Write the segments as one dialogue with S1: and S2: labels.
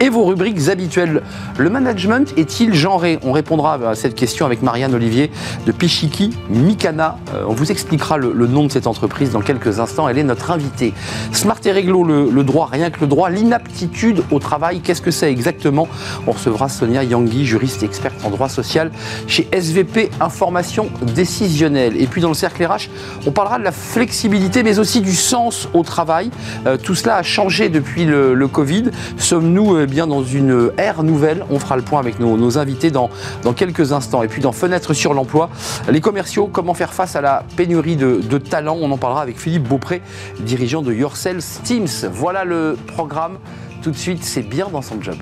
S1: et vos rubriques habituelles. Le management est-il genré On répondra à cette question avec Marianne Olivier de Pichiki Mikana. Euh, on vous expliquera le, nom de cette entreprise dans quelques instants. Elle est notre invitée. Smart et réglo, le, droit, rien que le droit, l'inaptitude au travail, qu'est-ce que c'est exactement On recevra Sonia Yangui, juriste experte en droit social chez SVP Information Décisionnelle. Et puis dans le cercle RH, on parlera de la flexibilité, mais aussi du sens au travail. Euh, tout cela a changé depuis le, Covid. Sommes-nous euh, bien dans une ère nouvelle On fera le point avec nos, invités dans, dans, quelques instants. Et puis dans Fenêtre sur l'emploi, les commerciaux, comment faire face à la pénurie de, de talents? On en parlera avec Philippe Beaupré, dirigeant de Yourself Teams. Voilà le programme. Tout de suite, c'est bien dans son job.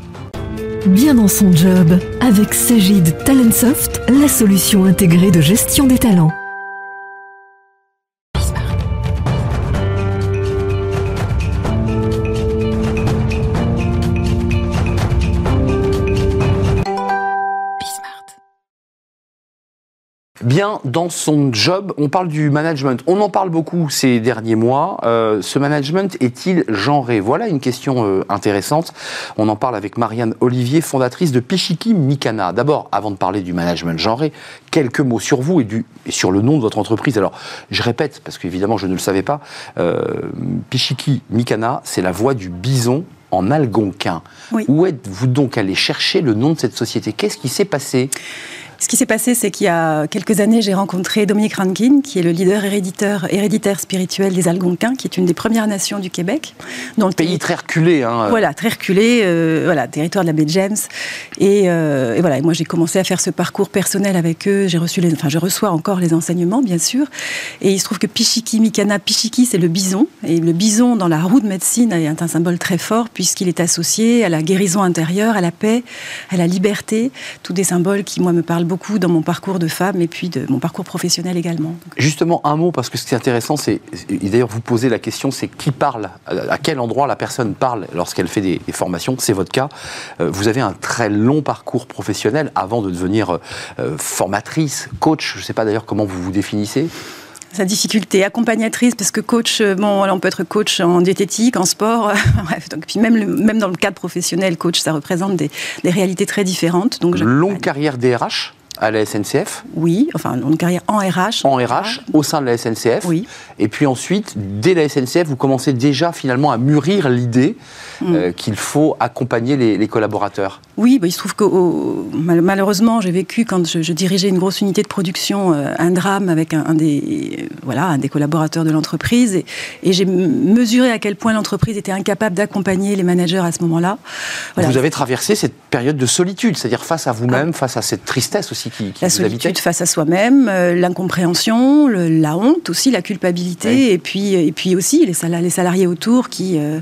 S2: Bien dans son job, avec Sagid Talentsoft, la solution intégrée de gestion des talents.
S1: Bien dans son job. On parle du management. On en parle beaucoup ces derniers mois. Euh, ce management est-il genré? Voilà une question euh, intéressante. On en parle avec Marianne Olivier, fondatrice de Pichiki Mikana. D'abord, avant de parler du management genré, quelques mots sur vous et, du, et sur le nom de votre entreprise. Alors, je répète, parce qu'évidemment, je ne le savais pas. Euh, Pichiki Mikana, c'est la voix du bison en algonquin. Où êtes-vous donc allé chercher le nom de cette société? Qu'est-ce qui s'est passé?
S3: Ce qui s'est passé, c'est qu'il y a quelques années, j'ai rencontré Dominique Rankin, qui est le leader héréditaire, héréditaire spirituel des Algonquins, qui est une des premières nations du Québec.
S1: Dans le pays très reculé. Hein.
S3: Voilà, très reculé, euh, voilà, territoire de la baie James. Et, euh, et voilà, moi j'ai commencé à faire ce parcours personnel avec eux. J'ai reçu les, enfin, je reçois encore les enseignements, bien sûr. Et il se trouve que Pichiki Mikana, Pichiki, c'est le bison. Et le bison, dans la roue de médecine, est un symbole très fort, puisqu'il est associé à la guérison intérieure, à la paix, à la liberté. Tous des symboles qui, moi, me parlent beaucoup dans mon parcours de femme et puis de mon parcours professionnel également.
S1: Justement, un mot, parce que ce qui est intéressant, c'est, d'ailleurs vous posez la question, c'est qui parle, à quel endroit la personne parle lorsqu'elle fait des, formations, c'est votre cas. Euh, vous avez un très long parcours professionnel avant de devenir euh, formatrice, coach, je ne sais pas d'ailleurs comment vous vous définissez
S3: sa difficulté, accompagnatrice, parce que coach, euh, bon, on peut être coach en diététique, en sport, bref, donc, puis même, même dans le cadre professionnel, coach, ça représente des, des réalités très différentes.
S1: Donc, Longue carrière DRH à la SNCF
S3: Oui, enfin une carrière en RH.
S1: En RH, au sein de la SNCF.
S3: Oui.
S1: Et puis ensuite, dès la SNCF, vous commencez déjà finalement à mûrir l'idée mm. euh, qu'il faut accompagner les, collaborateurs.
S3: Oui, bah, il se trouve que malheureusement, j'ai vécu quand je, dirigeais une grosse unité de production euh, un drame avec un, des voilà un des collaborateurs de l'entreprise et, j'ai mesuré à quel point l'entreprise était incapable d'accompagner les managers à ce moment-là.
S1: Vous avez traversé cette période de solitude, c'est-à-dire face à vous-même, ah. face à cette tristesse aussi
S3: la solitude face à soi-même, euh, l'incompréhension, la honte aussi, la culpabilité, et puis et puis aussi les, les salariés autour qui euh,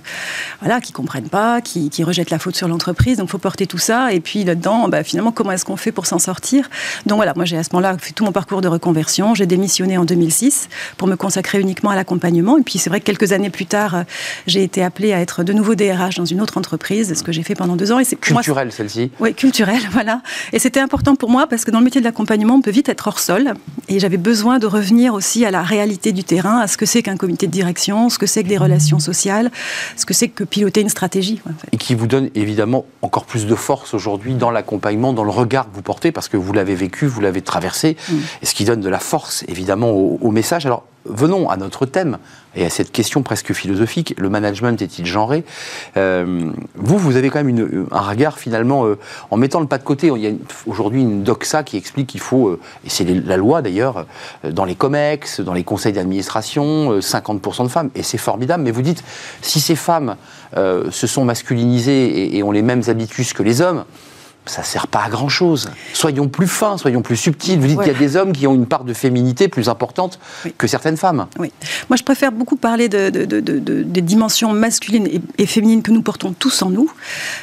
S3: voilà qui comprennent pas, qui, rejettent la faute sur l'entreprise. Donc, il faut porter tout ça. Et puis là-dedans, bah, finalement, comment est-ce qu'on fait pour s'en sortir? Donc voilà, moi j'ai à ce moment-là fait tout mon parcours de reconversion. J'ai démissionné en 2006 pour me consacrer uniquement à l'accompagnement. Et puis c'est vrai que quelques années plus tard, euh, j'ai été appelée à être de nouveau DRH dans une autre entreprise, ce que j'ai fait pendant deux ans. Et
S1: c'est culturel celle-ci.
S3: Oui, culturel, voilà. Et c'était important pour moi parce que dans le métier de l'accompagnement, on peut vite être hors sol. Et j'avais besoin de revenir aussi à la réalité du terrain, à ce que c'est qu'un comité de direction, ce que c'est que des relations sociales, ce que c'est que piloter une stratégie.
S1: Et qui vous donne évidemment encore plus de force aujourd'hui dans l'accompagnement, dans le regard que vous portez, parce que vous l'avez vécu, vous l'avez traversé, mm. et ce qui donne de la force évidemment au, au message. Alors, venons à notre thème et à cette question presque philosophique. Le management est-il genré? Euh, Vous, vous avez quand même un regard finalement, euh, en mettant le pas de côté, il y a aujourd'hui une doxa qui explique qu'il faut, euh, et c'est la loi d'ailleurs, dans les COMEX, dans les conseils d'administration, 50% de femmes, et c'est formidable, mais vous dites, si ces femmes se sont masculinisées et, et ont les mêmes habitudes que les hommes, ça ne sert pas à grand chose. Soyons plus fins, soyons plus subtils. Vous dites qu'il y a des hommes qui ont une part de féminité plus importante que certaines femmes.
S3: Oui. Moi, je préfère beaucoup parler de, des dimensions masculines et, féminines que nous portons tous en nous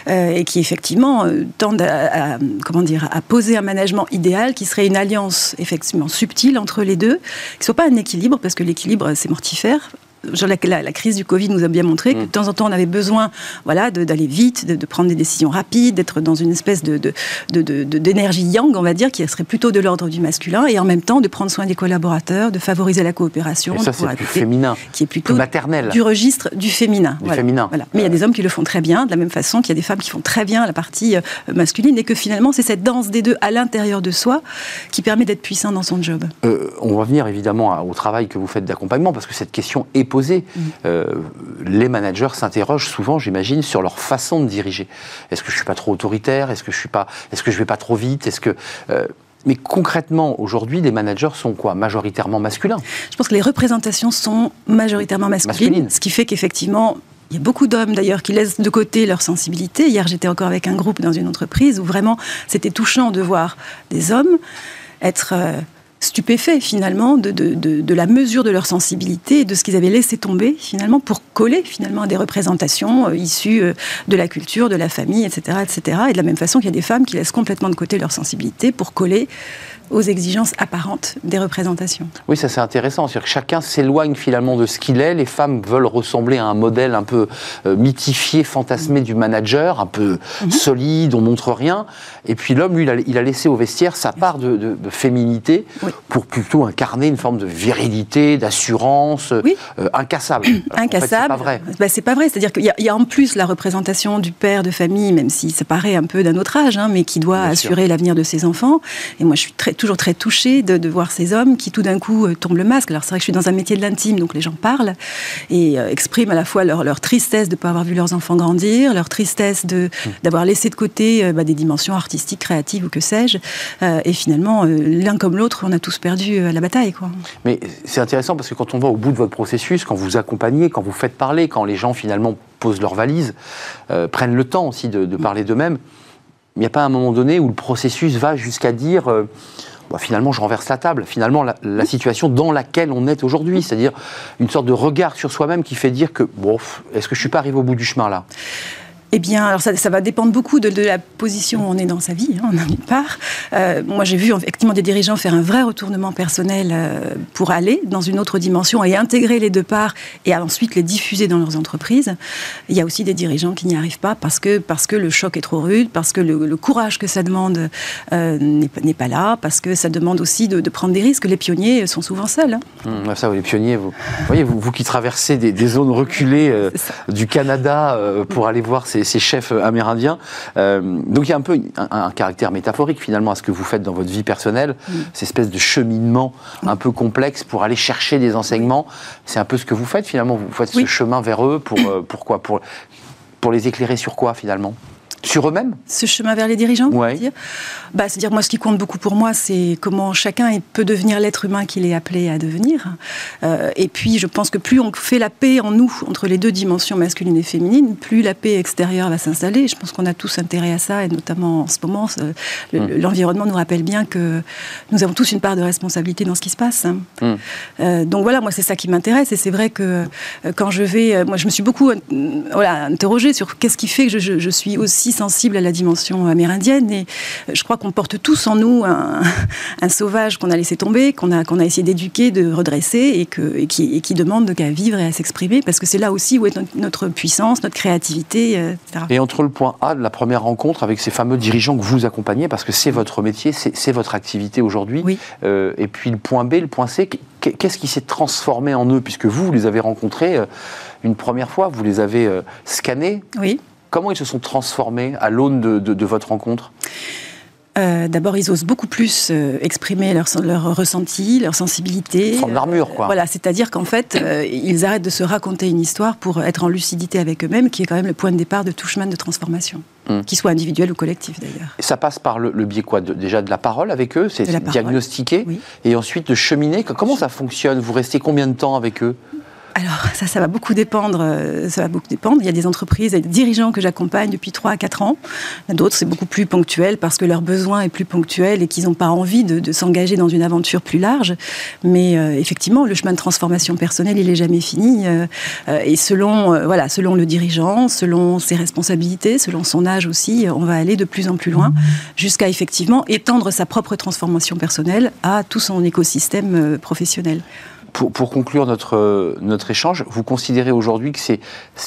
S3: euh, et qui, effectivement, euh, tendent à, comment dire, à poser un management idéal qui serait une alliance, effectivement, subtile entre les deux, qui ne soit pas un équilibre, parce que l'équilibre, c'est mortifère, la, la, crise du Covid nous a bien montré que mm. de temps en temps, on avait besoin voilà, d'aller vite, de, prendre des décisions rapides, d'être dans une espèce d'énergie de, de, yang, on va dire, qui serait plutôt de l'ordre du masculin, et en même temps de prendre soin des collaborateurs, de favoriser la coopération.
S1: ça, c'est plus féminin.
S3: Qui est plutôt
S1: maternel.
S3: du registre du féminin.
S1: Du féminin.
S3: Voilà. Mais il y a des hommes qui le font très bien, de la même façon qu'il y a des femmes qui font très bien la partie euh, masculine, et que finalement, c'est cette danse des deux à l'intérieur de soi qui permet d'être puissant dans son job.
S1: Euh, on va venir évidemment au travail que vous faites d'accompagnement, parce que cette question est posée. Mm. Euh, les managers s'interrogent souvent, j'imagine, sur leur façon de diriger. Est-ce que je suis pas trop autoritaire? Est-ce que je suis pas Est-ce que je vais pas trop vite? Est-ce que euh, mais concrètement, aujourd'hui, les managers sont quoi? Majoritairement masculins
S3: Je pense que les représentations sont majoritairement masculines. ce qui fait qu'effectivement, il y a beaucoup d'hommes d'ailleurs qui laissent de côté leur sensibilité. Hier, j'étais encore avec un groupe dans une entreprise où vraiment c'était touchant de voir des hommes être stupéfaits finalement de, de, de, la mesure de leur sensibilité de ce qu'ils avaient laissé tomber finalement pour coller finalement à des représentations euh, issues euh, de la culture, de la famille, etc., etc. Et de la même façon qu'il y a des femmes qui laissent complètement de côté leur sensibilité pour coller aux exigences apparentes des représentations.
S1: Oui, ça c'est intéressant. C'est-à-dire que chacun s'éloigne finalement de ce qu'il est. Les femmes veulent ressembler à un modèle un peu euh, mythifié, fantasmé du manager, un peu mhm. solide, on montre rien. Et puis l'homme, lui, il a, laissé au vestiaire sa part de, féminité pour plutôt incarner une forme de virilité, d'assurance, euh, incassable.
S3: incassable. c'est pas vrai. Bah, c'est pas vrai. C'est-à-dire qu'il y, a en plus la représentation du père de famille, même si ça paraît un peu d'un autre âge, hein, mais qui doit assurer l'avenir de ses enfants. Et moi, je suis très toujours très touchée de, voir ces hommes qui tout d'un coup euh, tombent le masque. Alors c'est vrai que je suis dans un métier de l'intime, donc les gens parlent et euh, expriment à la fois leur, leur tristesse de ne pas avoir vu leurs enfants grandir, leur tristesse mmh. d'avoir laissé de côté euh, bah, des dimensions artistiques, créatives ou que sais-je. et finalement, l'un comme l'autre, on a tous perdu la bataille. Quoi.
S1: Mais c'est intéressant parce que quand on va au bout de votre processus, quand vous accompagnez, quand vous faites parler, quand les gens finalement posent leurs valises, prennent le temps aussi de, de parler d'eux-mêmes, il n'y a pas un moment donné où le processus va jusqu'à dire bah, finalement, je renverse la table. Finalement, la, situation dans laquelle on est aujourd'hui, c'est-à-dire une sorte de regard sur soi-même qui fait dire que, bon, est-ce que je suis pas arrivé au bout du chemin là?
S3: Eh bien, alors ça, va dépendre beaucoup de, la position où on est dans sa vie, hein, d'une part. Euh, moi, j'ai vu effectivement des dirigeants faire un vrai retournement personnel euh, pour aller dans une autre dimension et intégrer les deux parts et ensuite les diffuser dans leurs entreprises. Il y a aussi des dirigeants qui n'y arrivent pas parce que, parce que le choc est trop rude, parce que le, courage que ça demande euh, n'est pas là, parce que ça demande aussi de, prendre des risques. Les pionniers sont souvent seuls. Hein.
S1: Hum, ça, les pionniers, vous, voyez, vous, vous qui traversez des, des zones reculées du Canada pour aller voir ces ces, chefs amérindiens. Euh, donc il y a un peu un, caractère métaphorique finalement à ce que vous faites dans votre vie personnelle, cette espèce de cheminement un peu complexe pour aller chercher des enseignements. C'est un peu ce que vous faites finalement. Vous faites ce chemin vers eux pour euh, pourquoi pour pour les éclairer sur quoi finalement? Sur eux-mêmes
S3: Ce chemin vers les dirigeants
S1: ouais.
S3: dire bah, C'est-à-dire, moi, ce qui compte beaucoup pour moi, c'est comment chacun peut devenir l'être humain qu'il est appelé à devenir. Euh, et puis, je pense que plus on fait la paix en nous, entre les deux dimensions masculines et féminines, plus la paix extérieure va s'installer. Je pense qu'on a tous intérêt à ça, et notamment en ce moment, hum. l'environnement nous rappelle bien que nous avons tous une part de responsabilité dans ce qui se passe. Hum. Euh, donc voilà, moi, c'est ça qui m'intéresse. Et c'est vrai que euh, quand je vais... Moi, je me suis beaucoup voilà, interrogée sur qu'est-ce qui fait que je, je suis aussi sensible à la dimension amérindienne. Et euh, je crois qu'on porte tous en nous un, sauvage qu'on a laissé tomber, qu'on a, qu'on a essayé d'éduquer, de redresser, et, que, et qui, et qui demande qu'à vivre et à s'exprimer, parce que c'est là aussi où est notre puissance, notre créativité, euh, etc.
S1: Et entre le point A de la première rencontre avec ces fameux dirigeants que vous accompagnez, parce que c'est votre métier, c'est votre activité aujourd'hui,
S3: oui.
S1: Euh, et puis le point B, le point C, qu'est-ce qui s'est transformé en eux, puisque vous, vous les avez rencontrés une première fois, vous les avez scannés.
S3: Oui.
S1: Comment ils se sont transformés à l'aune de, votre rencontre
S3: euh, D'abord, ils osent beaucoup plus euh, exprimer leur, leur ressenti, leur sensibilité.
S1: Forme d'armure, quoi.
S3: voilà, c'est-à-dire qu'en fait, euh, ils arrêtent de se raconter une histoire pour être en lucidité avec eux-mêmes, qui est quand même le point de départ de tout chemin de transformation, hmm. qu'il soit individuel ou collectif d'ailleurs.
S1: Ça passe par le, biais quoi Déjà de la parole avec eux, c'est diagnostiquer, et ensuite de cheminer. Comment ça fonctionne? Vous restez combien de temps avec eux?
S3: Alors ça, va beaucoup dépendre. Euh, ça va beaucoup dépendre. Il y a des entreprises, et des dirigeants que j'accompagne depuis 3 à 4 ans. D'autres, c'est beaucoup plus ponctuel parce que leur besoin est plus ponctuel et qu'ils n'ont pas envie de, s'engager dans une aventure plus large. Mais euh, effectivement, le chemin de transformation personnelle, il est jamais fini. Euh, et selon, voilà, selon le dirigeant, selon ses responsabilités, selon son âge aussi, on va aller de plus en plus loin jusqu'à effectivement étendre sa propre transformation personnelle à tout son écosystème professionnel.
S1: Pour, pour, conclure notre, notre échange, vous considérez aujourd'hui que c'est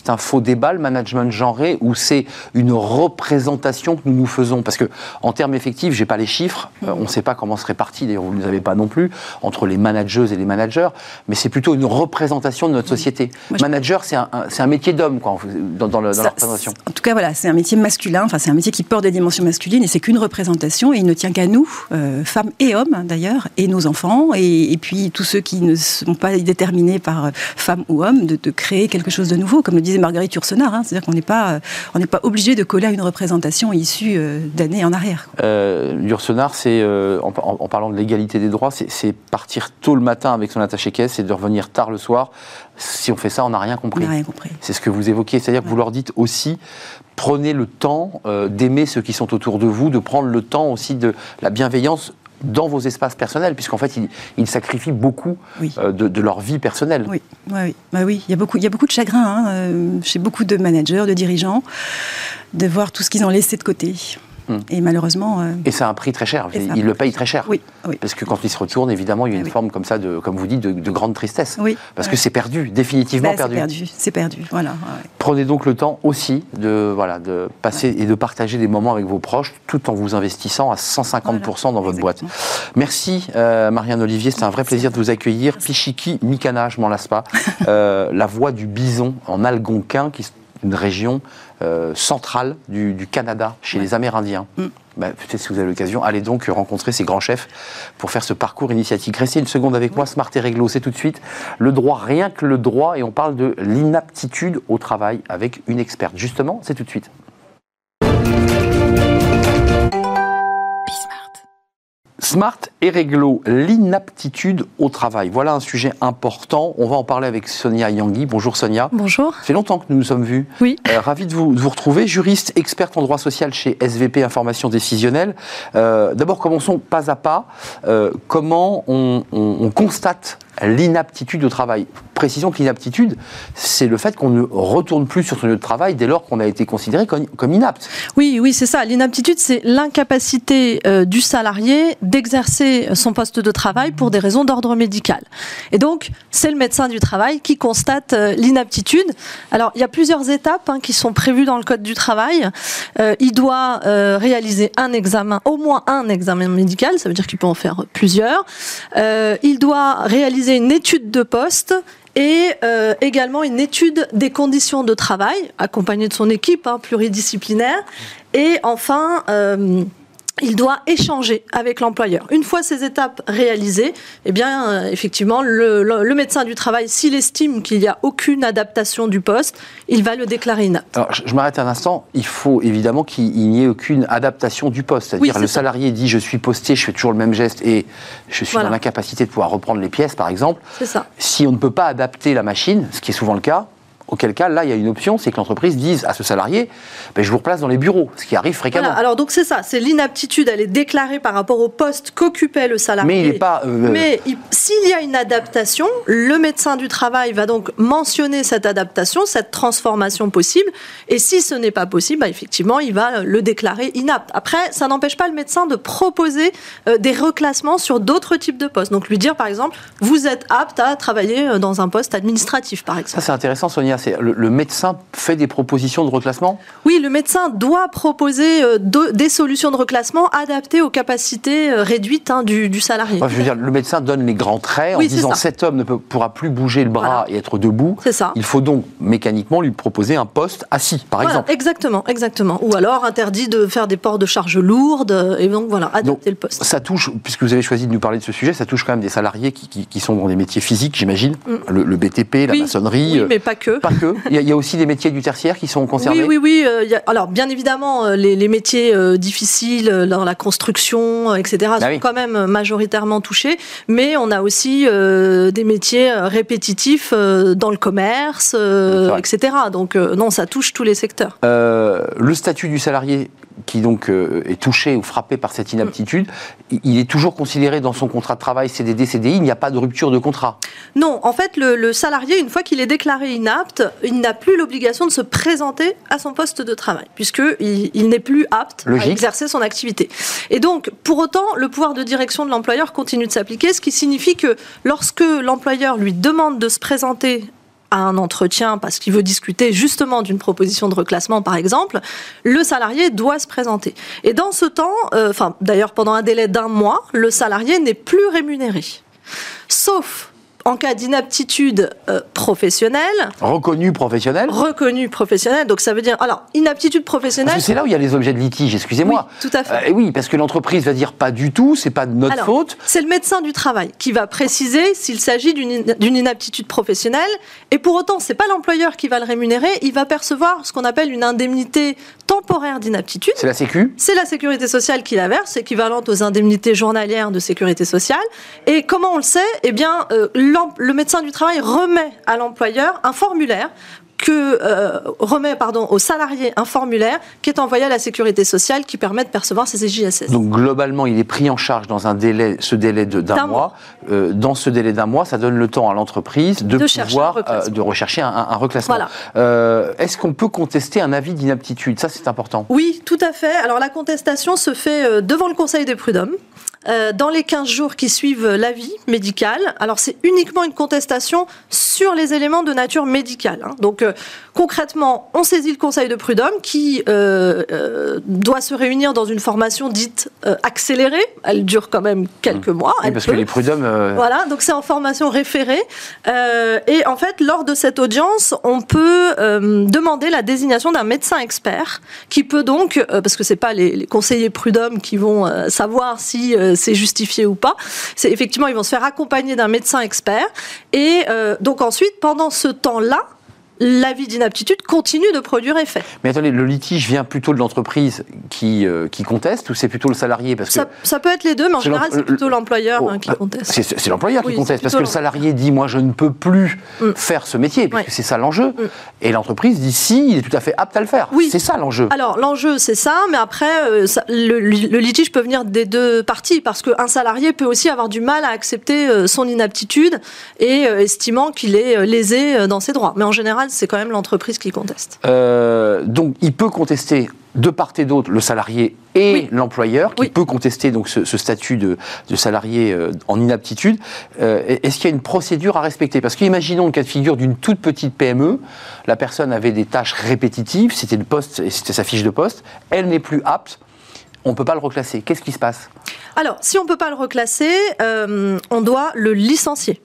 S1: un faux débat, le management genré, ou c'est une représentation que nous nous faisons? Parce que en termes effectifs, j'ai pas les chiffres, euh, on ne sait pas comment se répartit, d'ailleurs vous ne les avez pas non plus, entre les manageuses et les managers, mais c'est plutôt une représentation de notre société. Manager, c'est un, un, métier d'homme, dans, dans, le, dans la représentation.
S3: En tout cas, voilà, c'est un métier masculin, enfin c'est un métier qui porte des dimensions masculines, et c'est qu'une représentation, et il ne tient qu'à nous, euh, femmes et hommes d'ailleurs, et nos enfants, et, et puis tous ceux qui ne sont pas déterminés par euh, femme ou homme, de, créer quelque chose de nouveau, comme le disait Marguerite Yourcenar. Hein, C'est-à-dire qu'on n'est pas, euh, on n'est pas obligé de coller à une représentation issue euh, d'années en arrière.
S1: Euh, Yourcenar, c'est en, parlant de l'égalité des droits, c'est partir tôt le matin avec son attaché-caisse et de revenir tard le soir. Si on fait ça, on n'a rien compris.
S3: rien compris.
S1: C'est ce que vous évoquez, c'est-à-dire que vous leur dites aussi prenez le temps d'aimer ceux qui sont autour de vous, de prendre le temps aussi de la bienveillance dans vos espaces personnels, puisqu'en fait, ils, sacrifient beaucoup euh, de, leur vie personnelle.
S3: Oui, oui, bah oui. Il, y a beaucoup, il y a beaucoup de chagrin hein, euh, chez beaucoup de managers, de dirigeants, de voir tout ce qu'ils ont laissé de côté. Hmm. Et malheureusement.
S1: Euh, et c'est un prix très cher. Il le paye très cher.
S3: Oui,
S1: Parce que quand il se retourne, évidemment, il y a une forme comme ça, de, comme vous dites, de, grande tristesse. Oui. Parce que c'est perdu, définitivement bah, perdu.
S3: C'est perdu, c'est perdu. Voilà.
S1: Prenez donc le temps aussi de, voilà, de passer et de partager des moments avec vos proches, tout en vous investissant à 150% dans votre boîte. Merci, euh, Marianne Olivier. C'est un vrai plaisir de vous accueillir. Pichiki Mikana, je m'en lasse pas. Euh, la voix du bison en Algonquin, qui une région euh, centrale du, Canada, chez les Amérindiens. Mm. Bah, peut-être si vous avez l'occasion, allez donc rencontrer ces grands chefs pour faire ce parcours initiatique. Restez une seconde avec moi, Smart et Réglo, c'est tout de suite le droit, rien que le droit, et on parle de l'inaptitude au travail avec une experte. Justement, c'est tout de suite. Smart et réglo, l'inaptitude au travail. Voilà un sujet important. On va en parler avec Sonia Yangui. Bonjour Sonia.
S4: Bonjour.
S1: Ça fait longtemps que nous nous sommes vus.
S4: Oui.
S1: Euh, ravi de vous, retrouver. Juriste, experte en droit social chez SVP Information Décisionnelle. Euh, d'abord, commençons pas à pas. Euh, comment on constate l'inaptitude au travail. Précisons que l'inaptitude, c'est le fait qu'on ne retourne plus sur son lieu de travail dès lors qu'on a été considéré comme, inapte.
S4: Oui, oui, c'est ça. L'inaptitude, c'est l'incapacité euh, du salarié d'exercer son poste de travail pour des raisons d'ordre médical. Et donc, c'est le médecin du travail qui constate euh, l'inaptitude. Alors, il y a plusieurs étapes hein, qui sont prévues dans le Code du travail. Euh, il doit réaliser un examen, au moins un examen médical, ça veut dire qu'il peut en faire plusieurs. il doit réaliser une étude de poste et euh, également une étude des conditions de travail, accompagnée de son équipe hein, pluridisciplinaire. Et enfin, euh, il doit échanger avec l'employeur. Une fois ces étapes réalisées, eh bien, euh, effectivement, le, médecin du travail, s'il estime qu'il n'y a aucune adaptation du poste, il va le déclarer inapte.
S1: Alors, je, m'arrête un instant. Il faut évidemment qu'il n'y ait aucune adaptation du poste. C'est-à-dire, le salarié dit je suis posté, je fais toujours le même geste et je suis dans l'incapacité de pouvoir reprendre les pièces, par exemple.
S4: C'est ça.
S1: Si on ne peut pas adapter la machine, ce qui est souvent le cas, Auquel cas, là, il y a une option, c'est que l'entreprise dise à ce salarié, ben, je vous replace dans les bureaux, ce qui arrive fréquemment.
S4: alors donc c'est ça, c'est l'inaptitude, elle est déclarée par rapport au poste qu'occupait le salarié.
S1: Mais il n'est pas.
S4: Euh, Mais s'il y a une adaptation, le médecin du travail va donc mentionner cette adaptation, cette transformation possible. Et si ce n'est pas possible, bah, effectivement, il va le déclarer inapte. Après, ça n'empêche pas le médecin de proposer euh, des reclassements sur d'autres types de postes. Donc lui dire, par exemple, vous êtes apte à travailler euh, dans un poste administratif, par exemple.
S1: Ça, c'est intéressant, Sonia le, médecin fait des propositions de reclassement?
S4: Oui, le médecin doit proposer euh, des solutions de reclassement adaptées aux capacités euh, réduites hein, du, salarié.
S1: je veux dire, le médecin donne les grands traits en disant cet homme ne pourra plus bouger le bras et être debout.
S4: C'est ça.
S1: Il faut donc mécaniquement lui proposer un poste assis, par exemple.
S4: Exactement, exactement. Ou alors interdit de faire des ports de charges lourdes et donc voilà, adapter le poste.
S1: Ça touche, puisque vous avez choisi de nous parler de ce sujet, ça touche quand même des salariés qui, sont dans des métiers physiques, j'imagine, mm. le, BTP, la maçonnerie.
S4: Oui, mais pas que.
S1: Pas que. Il y, a, aussi des métiers du tertiaire qui sont concernés
S4: Oui, oui, oui. Euh, alors, bien évidemment, euh, les, métiers euh, difficiles dans la construction, etc., ah sont quand même majoritairement touchés. Mais on a aussi des métiers répétitifs dans le commerce, etc. Donc, non, ça touche tous les secteurs.
S1: le statut du salarié qui donc euh, est touché ou frappé par cette inaptitude, il est toujours considéré dans son contrat de travail CDD, CDI, il n'y a pas de rupture de contrat
S4: Non, en fait, le, salarié, une fois qu'il est déclaré inapte, il n'a plus l'obligation de se présenter à son poste de travail, puisqu'il il, n'est plus apte à exercer son activité. Et donc, pour autant, le pouvoir de direction de l'employeur continue de s'appliquer, ce qui signifie que lorsque l'employeur lui demande de se présenter à un entretien parce qu'il veut discuter justement d'une proposition de reclassement, par exemple, le salarié doit se présenter. Et dans ce temps, euh, d'ailleurs pendant un délai d'un mois, le salarié n'est plus rémunéré. Sauf en cas d'inaptitude euh, professionnelle.
S1: Reconnue professionnelle
S4: Reconnue professionnelle. Donc ça veut dire. Alors, inaptitude professionnelle.
S1: C'est là où il y a les objets de litige, excusez-moi.
S4: Oui, tout à fait.
S1: Euh, oui, parce que l'entreprise va dire pas du tout, c'est pas de notre faute.
S4: C'est le médecin du travail qui va préciser s'il s'agit d'une inaptitude professionnelle. Et pour autant, c'est pas l'employeur qui va le rémunérer. Il va percevoir ce qu'on appelle une indemnité temporaire d'inaptitude.
S1: C'est la Sécu
S4: C'est la Sécurité sociale qui la verse, équivalente aux indemnités journalières de Sécurité sociale. Et comment on le sait? Eh bien, euh, le médecin du travail remet à l'employeur un formulaire que euh, remet pardon, au salarié un formulaire qui est envoyé à la sécurité sociale qui permet de percevoir ses EJSS.
S1: Donc globalement, il est pris en charge dans un délai, ce délai d'un mois. Euh, dans ce délai d'un mois, ça donne le temps à l'entreprise de, pouvoir euh, de rechercher un, un reclassement. Est-ce qu'on peut contester un avis d'inaptitude? Ça, c'est important.
S4: Oui, tout à fait. Alors la contestation se fait devant le Conseil des prud'hommes. Dans les 15 jours qui suivent l'avis médical. Alors c'est uniquement une contestation sur les éléments de nature médicale. Hein. Donc concrètement, on saisit le Conseil de prud'homme qui euh, euh, doit se réunir dans une formation dite euh, accélérée. Elle dure quand même quelques mmh. mois.
S1: Oui, parce que les prud'hommes.
S4: Voilà, donc c'est en formation référée. et en fait, lors de cette audience, on peut demander la désignation d'un médecin expert qui peut donc, parce que c'est pas les, conseillers prud'hommes qui vont savoir si c'est justifié ou pas. C'est effectivement, ils vont se faire accompagner d'un médecin expert. Et donc ensuite, pendant ce temps-là, l'avis d'inaptitude continue de produire effet.
S1: Mais attendez, le litige vient plutôt de l'entreprise qui, euh, qui conteste ou c'est plutôt le salarié parce
S4: que ça, peut être les deux, mais en général, c'est plutôt l'employeur oh, hein, qui bah, conteste.
S1: C'est l'employeur qui conteste parce que le salarié dit Moi, je ne peux plus mm. faire ce métier, parce que c'est ça l'enjeu. Mm. Et l'entreprise dit Si, il est tout à fait apte à le faire. Oui. C'est ça l'enjeu.
S4: Alors, l'enjeu, c'est ça, mais après, euh, le, litige peut venir des deux parties parce qu'un salarié peut aussi avoir du mal à accepter euh, son inaptitude et estimant qu'il est lésé dans ses droits. Mais en général, c'est quand même l'entreprise qui conteste.
S1: Euh, donc, il peut contester de part et d'autre le salarié et l'employeur, qui peut contester donc ce, statut de, salarié euh, en inaptitude. Euh, est-ce qu'il y a une procédure à respecter? Parce qu'imaginons le cas de figure d'une toute petite PME, la personne avait des tâches répétitives, c'était le poste, c'était sa fiche de poste, elle n'est plus apte. On ne peut pas le reclasser. Qu'est-ce qui se passe?
S4: Alors, si on ne peut pas le reclasser, on doit le licencier.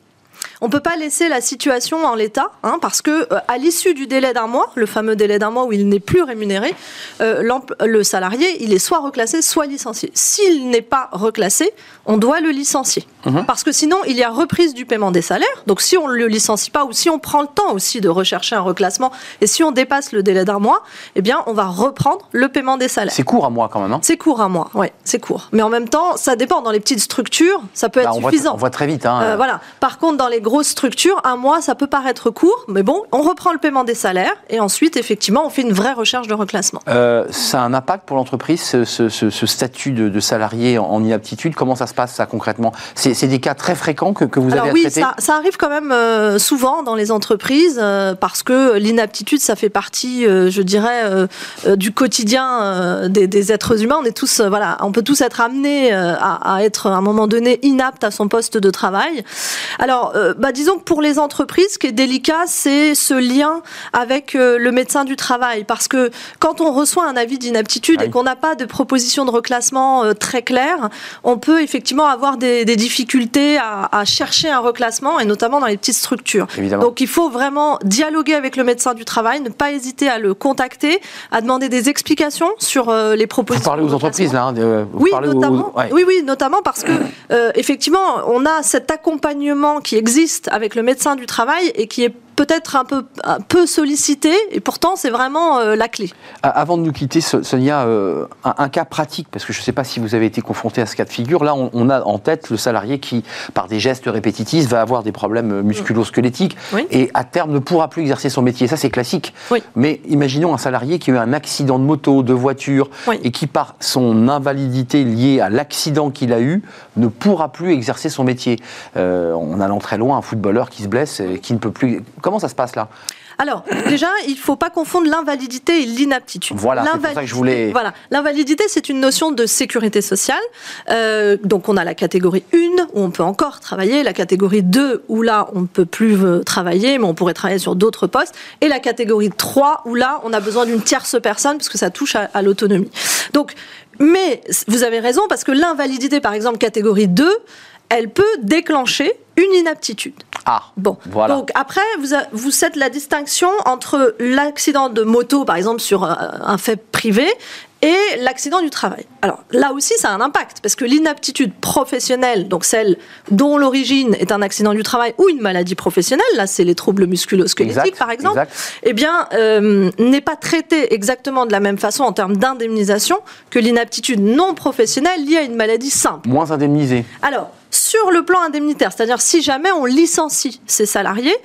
S4: On ne peut pas laisser la situation en l'état, hein, parce que euh, à l'issue du délai d'un mois, le fameux délai d'un mois où il n'est plus rémunéré, euh, le salarié, il est soit reclassé, soit licencié. S'il n'est pas reclassé, on doit le licencier. Mhm. Parce que sinon, il y a reprise du paiement des salaires. Donc si on ne le licencie pas, ou si on prend le temps aussi de rechercher un reclassement, et si on dépasse le délai d'un mois, eh bien, on va reprendre le paiement des salaires.
S1: C'est court à mois quand même, hein
S4: C'est court à mois, oui, c'est court. Mais en même temps, ça dépend. Dans les petites structures, ça peut être suffisant.
S1: on voit très vite. Hein.
S4: Euh, voilà. Par contre, dans les grosse structure, un mois, ça peut paraître court, mais bon, on reprend le paiement des salaires et ensuite, effectivement, on fait une vraie recherche de reclassement.
S1: Euh, ça a un impact pour l'entreprise, ce, statut de, salarié en, inaptitude? Comment ça se passe, ça, concrètement? C'est des cas très fréquents que, vous avez
S4: oui, ça, ça, arrive quand même euh, souvent dans les entreprises euh, parce que l'inaptitude, ça fait partie, je dirais, du quotidien des, êtres humains. On est tous, voilà, on peut tous être amenés à, à, être à un moment donné inapte à son poste de travail. Alors, bah, disons que pour les entreprises, ce qui est délicat, c'est ce lien avec euh, le médecin du travail. Parce que quand on reçoit un avis d'inaptitude et qu'on n'a pas de proposition de reclassement euh, très claire, on peut effectivement avoir des, difficultés à, chercher un reclassement, et notamment dans les petites structures. Donc il faut vraiment dialoguer avec le médecin du travail, ne pas hésiter à le contacter, à demander des explications sur euh, les propositions.
S1: Vous parlez aux entreprises, là
S4: hein, oui, notamment, oui, oui, notamment parce que, effectivement, on a cet accompagnement qui existe avec le médecin du travail et qui est peut-être un peu, un peu sollicité, et pourtant c'est vraiment la clé.
S1: Avant de nous quitter, Sonia, un, cas pratique, parce que je ne sais pas si vous avez été confronté à ce cas de figure. Là, on, a en tête le salarié qui, par des gestes répétitifs, va avoir des problèmes musculo-squelettiques et à terme ne pourra plus exercer son métier. Ça, c'est classique. Mais imaginons un salarié qui a eu un accident de moto, de voiture, et qui, par son invalidité liée à l'accident qu'il a eu, ne pourra plus exercer son métier. Euh, en allant très loin, un footballeur qui se blesse et qui ne peut plus. Comment ça se passe là
S4: alors, déjà, il ne faut pas confondre l'invalidité et l'inaptitude.
S1: Voilà, c'est pour ça que je voulais...
S4: Voilà, l'invalidité, c'est une notion de sécurité sociale. Euh, donc, on a la catégorie 1, où on peut encore travailler, la catégorie 2, où là, on ne peut plus euh, travailler, mais on pourrait travailler sur d'autres postes, et la catégorie 3, où là, on a besoin d'une tierce personne, parce que ça touche à, à l'autonomie. Donc, mais vous avez raison, parce que l'invalidité, par exemple, catégorie 2, elle peut déclencher une inaptitude.
S1: Ah,
S4: bon. Voilà. Donc après, vous, vous faites la distinction entre l'accident de moto, par exemple, sur un fait privé, et l'accident du travail. Alors là aussi, ça a un impact, parce que l'inaptitude professionnelle, donc celle dont l'origine est un accident du travail ou une maladie professionnelle, là c'est les troubles musculo-squelettiques par exemple, eh bien, euh, n'est pas traitée exactement de la même façon en termes d'indemnisation que l'inaptitude non professionnelle liée à une maladie simple.
S1: Moins indemnisée.
S4: Alors, sur le plan indemnitaire, c'est-à-dire si jamais on licencie ses salariés,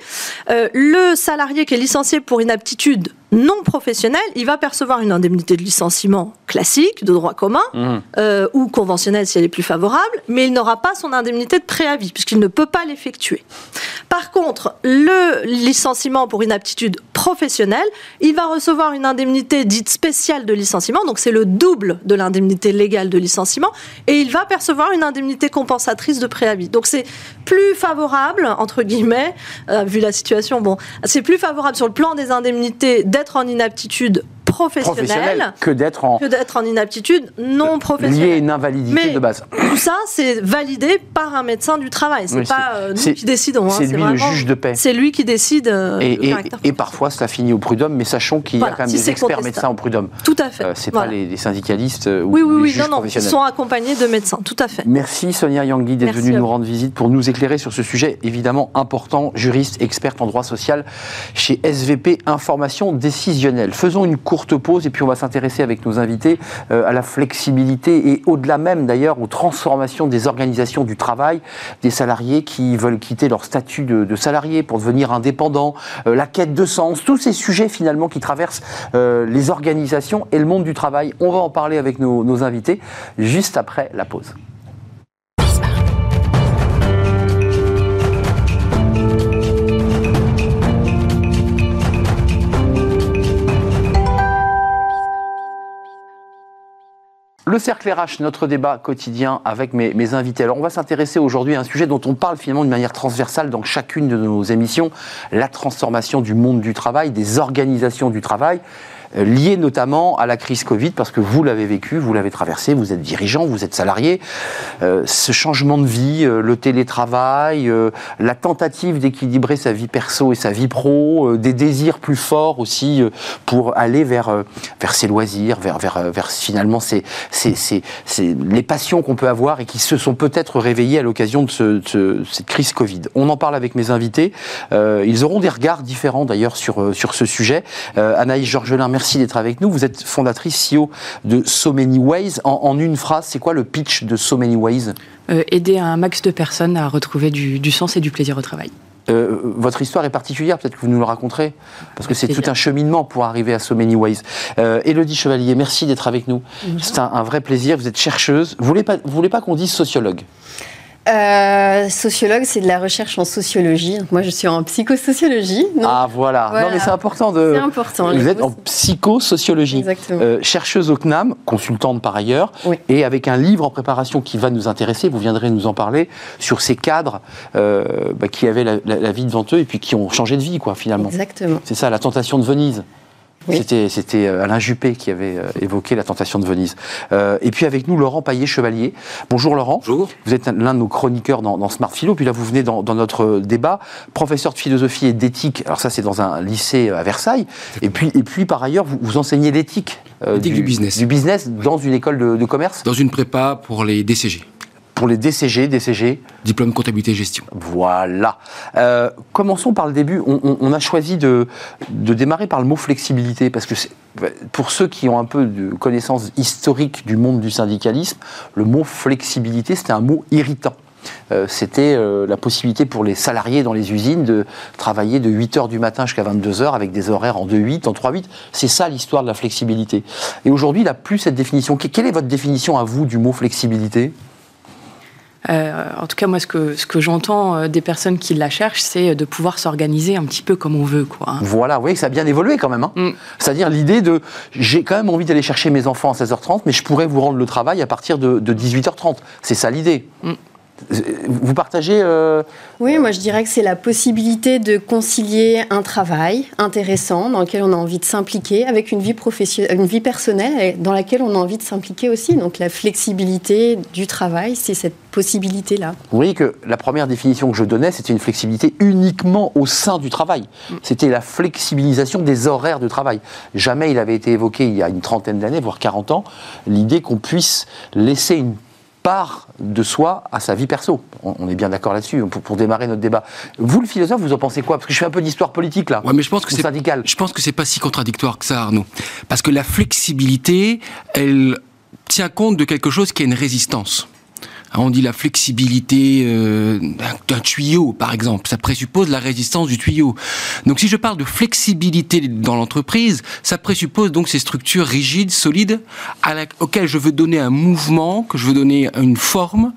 S4: euh, le salarié qui est licencié pour inaptitude non professionnelle, il va percevoir une indemnité de licenciement classique, de droit commun, mmh. euh, ou conventionnelle si elle est plus favorable, mais il n'aura pas son indemnité de préavis, puisqu'il ne peut pas l'effectuer. Par contre, le licenciement pour inaptitude professionnelle, il va recevoir une indemnité dite spéciale de licenciement, donc c'est le double de l'indemnité légale de licenciement, et il va percevoir une indemnité compensatrice de préavis. Donc c'est plus favorable, entre guillemets, euh, vu la situation, bon, c'est plus favorable sur le plan des indemnités d'être en inaptitude professionnelle,
S1: que d'être en,
S4: en inaptitude non professionnelle.
S1: Liée à une invalidité de base.
S4: Tout ça, c'est validé par un médecin du travail. C'est pas euh, nous qui décidons.
S1: Hein. C'est lui le juge de paix.
S4: C'est lui qui décide. Euh,
S1: et, et, parfois, cela finit au prud'homme, mais sachons qu'il y a quand même des experts médecins au prud'homme.
S4: Tout à fait.
S1: Euh, c'est pas les, syndicalistes ou
S4: oui, oui,
S1: les
S4: oui,
S1: juges
S4: non, non, Ils sont accompagnés de médecins. Tout à fait.
S1: Merci Sonia Yangui d'être venue nous rendre visite pour nous éclairer sur ce sujet évidemment important. Juriste, experte en droit social chez SVP Information Décisionnelle. Faisons une courte pause et puis on va s'intéresser avec nos invités euh, à la flexibilité et au-delà même d'ailleurs aux transformations des organisations du travail, des salariés qui veulent quitter leur statut de, salarié pour devenir indépendants, euh, la quête de sens, tous ces sujets finalement qui traversent euh, les organisations et le monde du travail. On va en parler avec nos invités juste après la pause. Le cercle RH, notre débat quotidien avec mes, invités. Alors on va s'intéresser aujourd'hui à un sujet dont on parle finalement de manière transversale dans chacune de nos émissions, la transformation du monde du travail, des organisations du travail. Euh, lié notamment à la crise Covid, parce que vous l'avez vécu, vous l'avez traversé, vous êtes dirigeant, vous êtes salarié. Euh, ce changement de vie, euh, le télétravail, la tentative d'équilibrer sa vie perso et sa vie pro, des désirs plus forts aussi pour aller vers, vers ses loisirs, vers, vers, vers finalement ces, les passions qu'on peut avoir et qui se sont peut-être réveillées à l'occasion de, cette crise Covid. On en parle avec mes invités. ils auront des regards différents d'ailleurs sur, sur ce sujet. Anaïs Georgelin, merci Merci d'être avec nous. Vous êtes fondatrice CEO de So Many Ways. En, une phrase, c'est quoi le pitch de So Many Ways?
S5: Euh, Aider un max de personnes à retrouver du, sens et du plaisir au travail.
S1: Euh, votre histoire est particulière, peut-être que vous nous le raconterez, parce que c'est tout un cheminement pour arriver à So Many Ways. Euh, Élodie Chevalier, merci d'être avec nous. C'est un, vrai plaisir. Vous êtes chercheuse. Vous voulez pas, vous voulez pas qu'on dise sociologue?
S6: Euh, sociologue, c'est de la recherche en sociologie. moi, je suis en psychosociologie.
S1: ah, voilà. Non, mais c'est important de.
S6: C'est important.
S1: Vous êtes en psychosociologie.
S6: Exactement.
S1: Euh, chercheuse au CNAM, consultante par ailleurs, et avec un livre en préparation qui va nous intéresser. Vous viendrez nous en parler sur ces cadres euh, bah, qui avaient la, la, vie devant eux et puis qui ont changé de vie, quoi, finalement.
S6: Exactement.
S1: C'est ça, la tentation de Venise. C'était euh, Alain Juppé qui avait euh, évoqué la tentation de Venise. Euh, et puis avec nous, Laurent Paillet-Chevalier. Bonjour Laurent.
S7: Bonjour.
S1: Vous êtes l'un de nos chroniqueurs dans, Smart Philo, puis là vous venez dans, notre débat, professeur de philosophie et d'éthique. Alors ça c'est dans un lycée à Versailles. Et puis, et puis par ailleurs, vous, vous enseignez l'éthique
S7: du, business.
S1: Du business dans une école de, de commerce
S7: Dans une prépa pour les DCG.
S1: Pour les DCG, DCG
S7: Diplôme comptabilité gestion.
S1: Voilà. Euh, commençons par le début. On, on- on a choisi de, de démarrer par le mot flexibilité parce que pour ceux qui ont un peu de connaissance historique du monde du syndicalisme, le mot flexibilité, c'était un mot irritant. Euh, c'était euh, la possibilité pour les salariés dans les usines de travailler de 8h du matin jusqu'à 22h avec des horaires en 2-8, en 3-8. C'est ça l'histoire de la flexibilité. Et aujourd'hui, il n'a plus cette définition. Que- Quelle est votre définition à vous du mot flexibilité?
S5: Euh, en tout cas, moi, ce que, ce que j'entends euh, des personnes qui la cherchent, c'est de pouvoir s'organiser un petit peu comme on veut. Quoi. hein.
S1: Voilà, vous voyez que ça a bien évolué quand même. hein.
S5: Mm.
S1: C'est-à-dire l'idée de j'ai quand même envie d'aller chercher mes enfants à 16h30, mais je pourrais vous rendre le travail à partir de, de 18h30. C'est ça l'idée.
S5: Mm.
S1: Vous partagez euh,
S6: Oui, moi je dirais que c'est la possibilité de concilier un travail intéressant dans lequel on a envie de s'impliquer avec une vie professionnelle, une vie personnelle dans laquelle on a envie de s'impliquer aussi. Donc la flexibilité du travail, c'est cette possibilité-là.
S1: Vous voyez que la première définition que je donnais, c'était une flexibilité uniquement au sein du travail. C'était la flexibilisation des horaires de travail. Jamais il avait été évoqué il y a une trentaine d'années, voire 40 ans, l'idée qu'on puisse laisser une part de soi à sa vie perso. On on est bien d'accord là-dessus, pour, pour démarrer notre débat. Vous, le philosophe, vous en pensez quoi? Parce que je fais un peu d'histoire politique là.
S7: Ouais, mais je pense que c'est
S1: syndicale.
S7: Je pense que c'est pas si contradictoire que ça, Arnaud. Parce que la flexibilité, elle tient compte de quelque chose qui est une résistance. Hein, On dit la flexibilité euh, d'un- tuyau, par exemple. Ça présuppose la résistance du tuyau. Donc, si je parle de flexibilité dans l'entreprise, ça présuppose donc ces structures rigides, solides, à auxquelles je veux donner un mouvement, que je veux donner une forme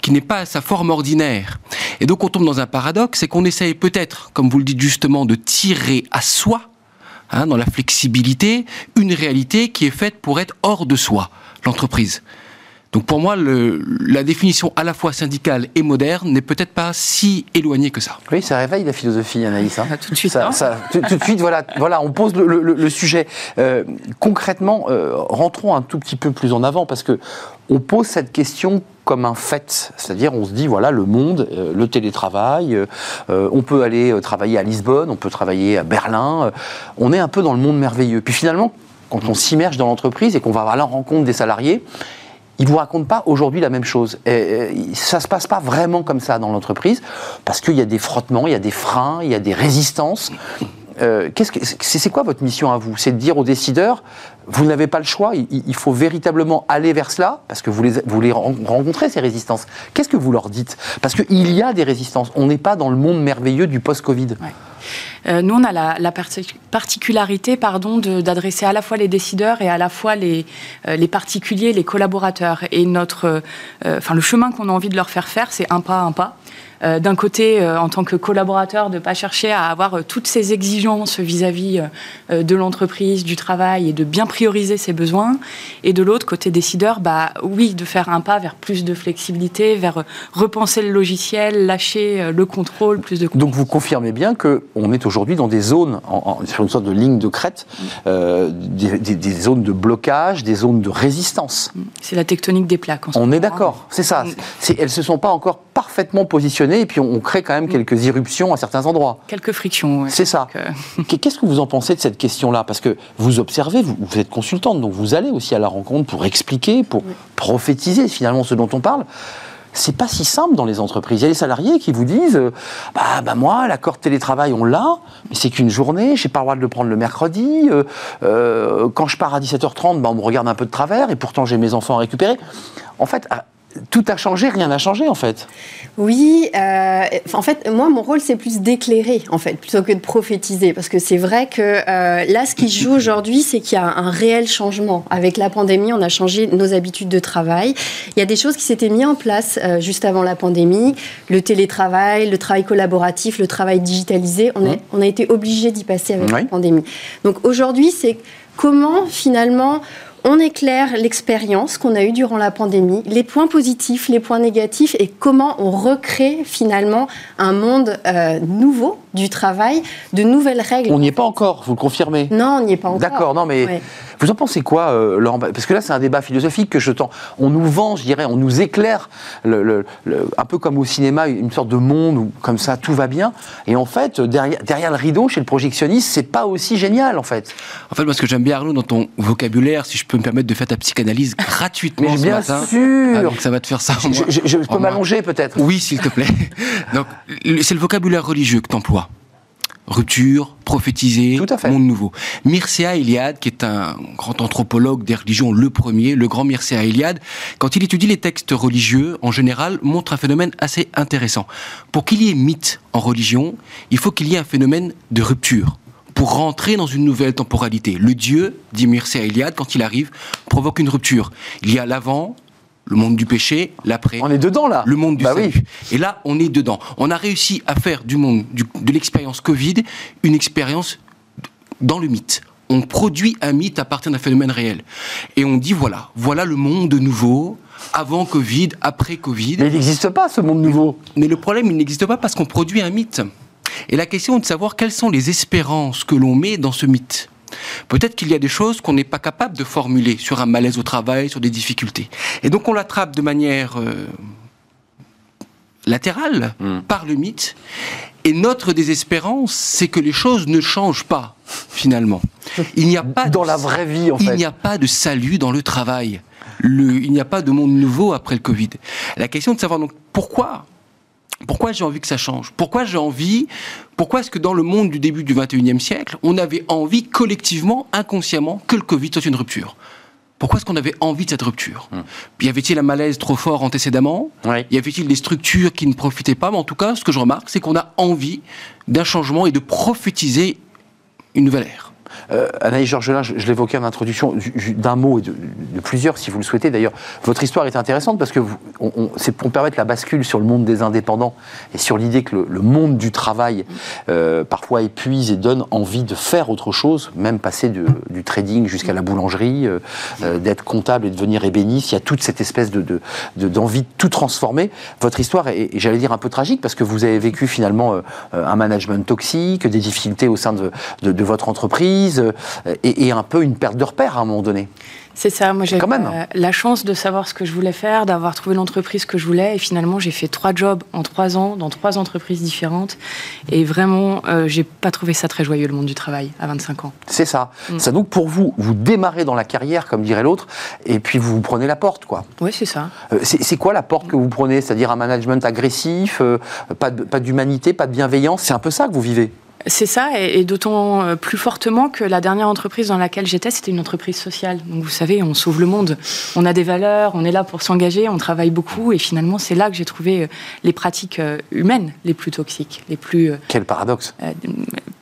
S7: qui n'est pas sa forme ordinaire. Et donc, on tombe dans un paradoxe, c'est qu'on essaye peut-être, comme vous le dites justement, de tirer à soi hein, dans la flexibilité, une réalité qui est faite pour être hors de soi, l'entreprise. Donc pour moi, le- la définition à la fois syndicale et moderne n'est peut-être pas si éloignée que ça.
S1: Oui, ça réveille la philosophie, Anaïs. hein.
S5: Ah, tout de suite,
S1: Ça-
S5: hein.
S1: ça- tout, tout de suite, voilà, voilà, on pose le, le- le sujet. Euh, concrètement, euh, rentrons un tout petit peu plus en avant parce que on pose cette question comme un fait, c'est-à-dire on se dit voilà le monde, euh, le télétravail, euh, on peut aller travailler à Lisbonne, on peut travailler à Berlin, euh, on est un peu dans le monde merveilleux. Puis finalement, quand on s'immerge dans l'entreprise et qu'on va à la rencontre des salariés, ils vous racontent pas aujourd'hui la même chose. Ça se passe pas vraiment comme ça dans l'entreprise, parce qu'il y a des frottements, il y a des freins, il y a des résistances. Euh, c'est c'est quoi votre mission à vous? C'est de dire aux décideurs, vous n'avez pas le choix, il, faut véritablement aller vers cela, parce que vous les, vous les ren- rencontrez, ces résistances. Qu'est-ce que vous leur dites? Parce qu'il y a des résistances. On n'est pas dans le monde merveilleux du post-Covid.
S5: Euh, nous, on a la, la parti- particularité pardon, d'adresser à la fois les décideurs et à la fois les, euh, les particuliers, les collaborateurs. Et notre, euh, enfin, le chemin qu'on a envie de leur faire faire, c'est un pas, un pas. Euh, D'un côté, euh, en tant que collaborateur, de ne pas chercher à avoir euh, toutes ces exigences vis-à-vis de l'entreprise, du travail et de bien prioriser ses besoins. Et de l'autre, côté décideur, bah, oui, de faire un pas vers plus de flexibilité, vers repenser le logiciel, lâcher le contrôle, plus de
S1: Donc vous confirmez bien qu'on est aujourd'hui dans des zones, en- en- sur une sorte de ligne de crête, euh, des, des- des zones de blocage, des zones de résistance.
S5: C'est la tectonique des plaques. en ce
S1: On
S5: moment,
S1: est d'accord, c'est ça.
S5: Mm.
S1: Elles ne se sont pas encore parfaitement positionnées et puis on, on crée quand même quelques irruptions à certains endroits.
S5: Quelques frictions. ouais.
S1: C'est ça.
S5: Euh,
S1: Qu'est- Qu'est-ce que vous en pensez de cette question-là? Parce que vous observez, vous, vous êtes consultante, donc vous allez aussi à la rencontre pour expliquer, pour prophétiser finalement ce dont on parle. C'est pas si simple dans les entreprises. Il y a des salariés qui vous disent euh, bah, bah moi, l'accord de télétravail, on l'a, mais c'est qu'une journée, j'ai pas le droit de le prendre le mercredi. euh, euh, quand je pars à 17h30, bah, on me regarde un peu de travers, et pourtant j'ai mes enfants à récupérer. En fait, tout a changé, rien n'a changé en fait.
S6: Oui, euh, en fait, moi, mon rôle, c'est plus d'éclairer, en fait, plutôt que de prophétiser. Parce que c'est vrai que euh, là, ce qui se joue aujourd'hui, c'est qu'il y a un réel changement. Avec la pandémie, on a changé nos habitudes de travail. Il y a des choses qui s'étaient mises en place euh, juste avant la pandémie. Le télétravail, le travail collaboratif, le travail digitalisé. On, a, on a été obligé d'y passer avec
S1: Oui.
S6: la pandémie. Donc aujourd'hui, c'est comment, finalement, on éclaire l'expérience qu'on a eue durant la pandémie, les points positifs, les points négatifs et comment on recrée finalement un monde euh, nouveau du travail de nouvelles règles.
S1: On n'y est pas encore, vous le confirmez?
S6: Non, on n'y est pas encore.
S1: D'accord, non mais
S6: Ouais.
S1: vous en pensez quoi, euh, Laurent Parce que là, c'est un débat philosophique que je tends. On nous vend, je dirais, on nous éclaire, le- le- le- un peu comme au cinéma, une sorte de monde où, comme ça, tout va bien. Et en fait, derrière, derrière le rideau, chez le projectionniste, c'est pas aussi génial, en fait.
S7: En fait, moi, ce que j'aime bien, Arnaud, dans ton vocabulaire, si je peux me permettre de faire ta psychanalyse gratuitement
S1: Mais
S7: ce
S1: bien
S7: matin.
S1: sûr.
S7: Ah, donc ça va te faire ça. en
S1: Je, peux m'allonger, peut-être
S7: Oui, s'il te plaît. Donc, c'est le vocabulaire religieux que tu emploies. Rupture, prophétiser, monde nouveau. Mircea Eliade, qui est un grand anthropologue des religions, le premier, le grand Mircea Eliade, quand il étudie les textes religieux, en général, montre un phénomène assez intéressant. Pour qu'il y ait mythe en religion, il faut qu'il y ait un phénomène de rupture pour rentrer dans une nouvelle temporalité. Le Dieu, dit Mircea Eliade, quand il arrive, provoque une rupture. Il y a l'avant, le monde du péché, l'après,
S1: On est dedans, là.
S7: le monde du
S1: Bah
S7: salut.
S1: oui.
S7: Et là, on est dedans. On a réussi à faire du monde, du- de l'expérience Covid, une expérience dans le mythe. On produit un mythe à partir d'un phénomène réel. Et on dit voilà, voilà le monde nouveau, avant Covid, après Covid.
S1: Mais il n'existe pas, ce monde nouveau.
S7: Mais le problème, il n'existe pas parce qu'on produit un mythe. Et la question est de savoir quelles sont les espérances que l'on met dans ce mythe. Peut-être qu'il y a des choses qu'on n'est pas capable de formuler sur un malaise au travail, sur des difficultés. Et donc on l'attrape de manière euh, latérale
S1: Hmm.
S7: par le mythe. Et notre désespérance, c'est que les choses ne changent pas, finalement. Il n'y a pas
S1: Dans
S7: de-
S1: la vraie vie, en
S7: il n'y a pas de salut dans le travail. Le- il n'y a pas de monde nouveau après le Covid. La question est de savoir donc pourquoi? Pourquoi j'ai envie que ça change? Pourquoi j'ai envie Pourquoi est-ce que dans le monde du début du 21e siècle, on avait envie collectivement, inconsciemment, que le Covid soit une rupture? Pourquoi est-ce qu'on avait envie de cette rupture? Y avait-il un malaise trop fort antécédemment? Y avait-il des structures qui ne profitaient pas? Mais en tout cas, ce que je remarque, c'est qu'on a envie d'un changement et de prophétiser une nouvelle ère.
S1: Euh, Anaïs Georgelin, je, je l'évoquais en introduction, d'un mot et de, plusieurs, si vous le souhaitez. D'ailleurs, votre histoire est intéressante parce que c'est pour permettre la bascule sur le monde des indépendants et sur l'idée que le, monde du travail euh, parfois épuise et donne envie de faire autre chose, même passer du trading jusqu'à la boulangerie, euh, d'être comptable et devenir ébéniste. Il y a toute cette espèce de, de- de- d'envie de tout transformer. Votre histoire est, j'allais dire, un peu tragique parce que vous avez vécu finalement un management toxique, des difficultés au sein de votre entreprise euh, et, et un peu une perte de repère à un moment donné.
S5: C'est ça, moi j'ai euh, la chance de savoir ce que je voulais faire, d'avoir trouvé l'entreprise que je voulais et finalement j'ai fait trois jobs en trois ans dans trois entreprises différentes et vraiment euh, j'ai pas trouvé ça très joyeux le monde du travail à 25 ans.
S1: C'est ça.
S5: Mm.
S1: Ça donc pour vous, vous démarrez dans la carrière, comme dirait l'autre, et puis vous vous prenez la porte, quoi.
S5: Oui c'est ça.
S1: Euh, C'est quoi la porte que vous prenez? C'est-à-dire un management agressif, euh, pas d'humanité, pas de bienveillance? C'est un peu ça que vous vivez?
S5: C'est ça, et, d'autant euh, plus fortement que la dernière entreprise dans laquelle j'étais, c'était une entreprise sociale. Donc vous savez, on sauve le monde. On a des valeurs, on est là pour s'engager, on travaille beaucoup, et finalement c'est là que j'ai trouvé euh, les pratiques euh, humaines les plus toxiques, les plus...
S1: Quel paradoxe.
S5: euh,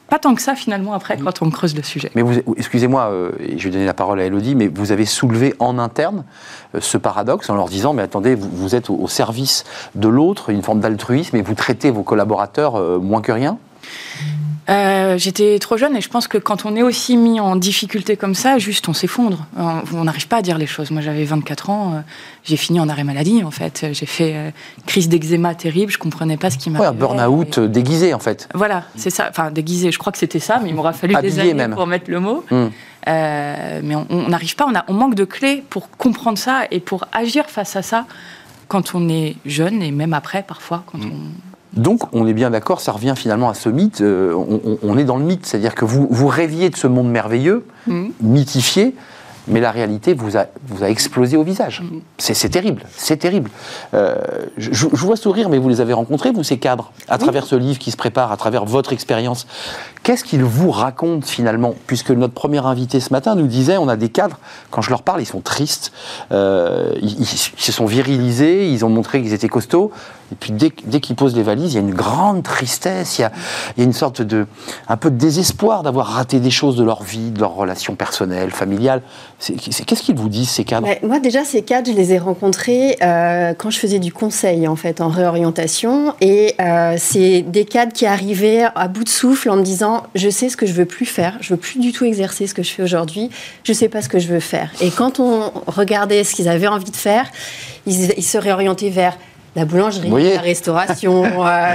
S5: pas tant que ça finalement après quand on creuse le sujet.
S1: Mais vous, excusez-moi, euh, je vais donner la parole à Elodie, mais vous avez soulevé en interne euh, ce paradoxe en leur disant, mais attendez, vous, vous êtes au, au service de l'autre, une forme d'altruisme, et vous traitez vos collaborateurs euh, moins que rien?
S5: Euh, J'étais trop jeune et je pense que quand on est aussi mis en difficulté comme ça, juste on s'effondre. On n'arrive pas à dire les choses. Moi j'avais 24 ans, euh, j'ai fini en arrêt maladie en fait. J'ai fait euh, une crise d'eczéma terrible, je comprenais pas ce qui
S1: Ouais,
S5: m'arrivait.
S1: un burn-out
S5: Et-
S1: euh, déguisé, en fait.
S5: Voilà, c'est ça. Enfin, déguisé, je crois que c'était ça, mais il m'aura fallu des années
S1: même.
S5: pour mettre le mot.
S1: Mm.
S5: Euh, mais on- on n'arrive pas, on, a- on manque de clés pour comprendre ça et pour agir face à ça quand on est jeune et même après parfois quand
S1: Mm.
S5: on...
S1: Donc, on est bien d'accord, ça revient finalement à ce mythe. euh, on, est dans le mythe, c'est-à-dire que vous, vous rêviez de ce monde merveilleux,
S5: Mhm.
S1: mythifié, mais la réalité vous a, vous a explosé au visage.
S5: Mhm.
S1: C'est terrible, c'est terrible. Euh, je, vois sourire, mais vous les avez rencontrés, vous, ces cadres, à travers ce livre qui se prépare, à travers votre expérience. Qu'est-ce qu'ils vous racontent finalement? Puisque notre premier invité ce matin nous disait, on a des cadres, quand je leur parle, ils sont tristes, euh, ils, ils se sont virilisés, ils ont montré qu'ils étaient costauds, et puis dès, qu'ils posent les valises, il y a une grande tristesse, il y a, une sorte de, un peu de désespoir d'avoir raté des choses de leur vie, de leurs relations personnelles, familiales. Qu'est-ce qu'ils vous disent ces cadres?
S6: Ouais, moi, déjà, ces cadres, je les ai rencontrés euh, quand je faisais du conseil, en fait, en réorientation. Et euh, c'est des cadres qui arrivaient à bout de souffle en me disant Je sais ce que je veux plus faire, je veux plus du tout exercer ce que je fais aujourd'hui, je sais pas ce que je veux faire. Et quand on regardait ce qu'ils avaient envie de faire, ils se réorientaient vers la boulangerie, la restauration, euh,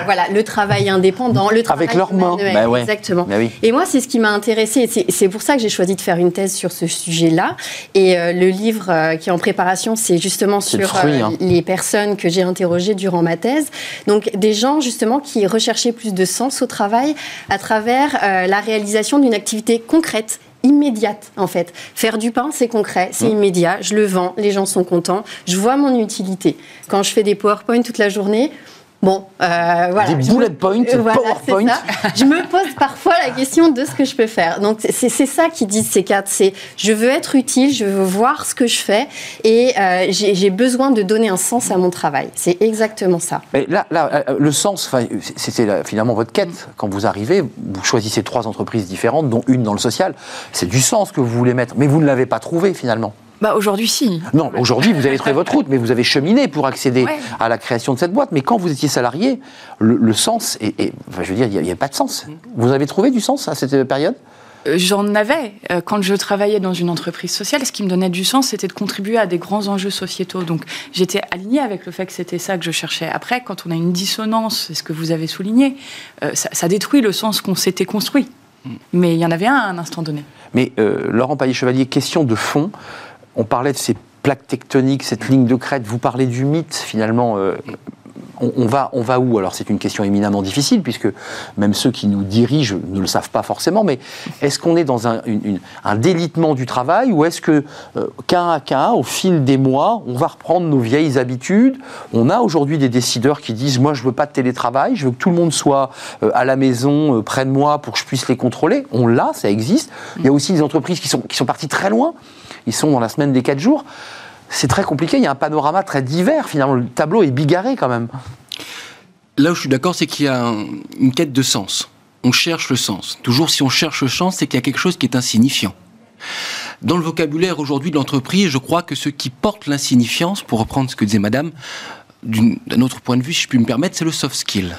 S6: voilà, le travail indépendant, le travail
S1: Avec leurs mains.
S6: manuel,
S1: Bah ouais.
S6: Exactement.
S1: Bah oui.
S6: Et moi, c'est ce qui m'a intéressée. C'est- C'est pour ça que j'ai choisi de faire une thèse sur ce sujet-là. Et euh, le livre euh, qui est en préparation, c'est justement sur
S1: le fruit, hein.
S6: les personnes que j'ai interrogées durant ma thèse. Donc, des gens justement qui recherchaient plus de sens au travail à travers la réalisation d'une activité concrète immédiate en fait. Faire du pain, c'est concret, c'est
S1: Mmh.
S6: immédiat, je le vends, les gens sont contents, je vois mon utilité. Quand je fais des PowerPoint toute la journée, bon, euh, voilà.
S1: Des bullet points,
S6: Euh, voilà,
S1: PowerPoint.
S6: Je me pose parfois la question de ce que je peux faire. Donc c'est ça qui disent ces quatre, c'est je veux être utile, je veux voir ce que je fais et euh, j'ai besoin de donner un sens à mon travail. C'est exactement ça.
S1: Mais là, là, euh, le sens, c'était finalement votre quête. Quand vous arrivez, vous choisissez trois entreprises différentes, dont une dans le social. C'est du sens que vous voulez mettre, mais vous ne l'avez pas trouvé finalement.
S5: Bah aujourd'hui, si.
S1: Non, aujourd'hui, vous avez trouvé votre route, mais vous avez cheminé pour accéder
S5: Ouais.
S1: à la création de cette boîte. Mais quand vous étiez salarié, le, le sens, enfin, je veux dire, il n'y a, pas de sens. Vous avez trouvé du sens à cette période?
S5: Euh, J'en avais. Euh, Quand je travaillais dans une entreprise sociale, ce qui me donnait du sens, c'était de contribuer à des grands enjeux sociétaux. Donc j'étais alignée avec le fait que c'était ça que je cherchais. Après, quand on a une dissonance, c'est ce que vous avez souligné, euh, ça, ça détruit le sens qu'on s'était construit. Mais il y en avait un à un instant donné.
S1: Mais euh, Laurent Paillet-Chevalier, question de fond. On parlait de ces plaques tectoniques, cette ligne de crête. Vous parlez du mythe, finalement. euh, on, va, on va où? Alors, c'est une question éminemment difficile, puisque même ceux qui nous dirigent ne le savent pas forcément. Mais est-ce qu'on est dans un, délitement du travail, ou est-ce que, euh, qu'un à qu'un, au fil des mois, on va reprendre nos vieilles habitudes? On a aujourd'hui des décideurs qui disent Moi, je veux pas de télétravail, je veux que tout le monde soit euh, à la maison, euh, près de moi, pour que je puisse les contrôler. On l'a, ça existe. Il y a aussi des entreprises qui sont, qui sont parties très loin. Ils sont dans la semaine des 4 jours. C'est très compliqué, il y a un panorama très divers finalement. Le tableau est bigarré quand même.
S7: Là où je suis d'accord, c'est qu'il y a un- une quête de sens. On cherche le sens. Toujours, si on cherche le sens, c'est qu'il y a quelque chose qui est insignifiant. Dans le vocabulaire aujourd'hui de l'entreprise, je crois que ce qui porte l'insignifiance, pour reprendre ce que disait Madame, d'un autre point de vue, si je puis me permettre, c'est le soft skill.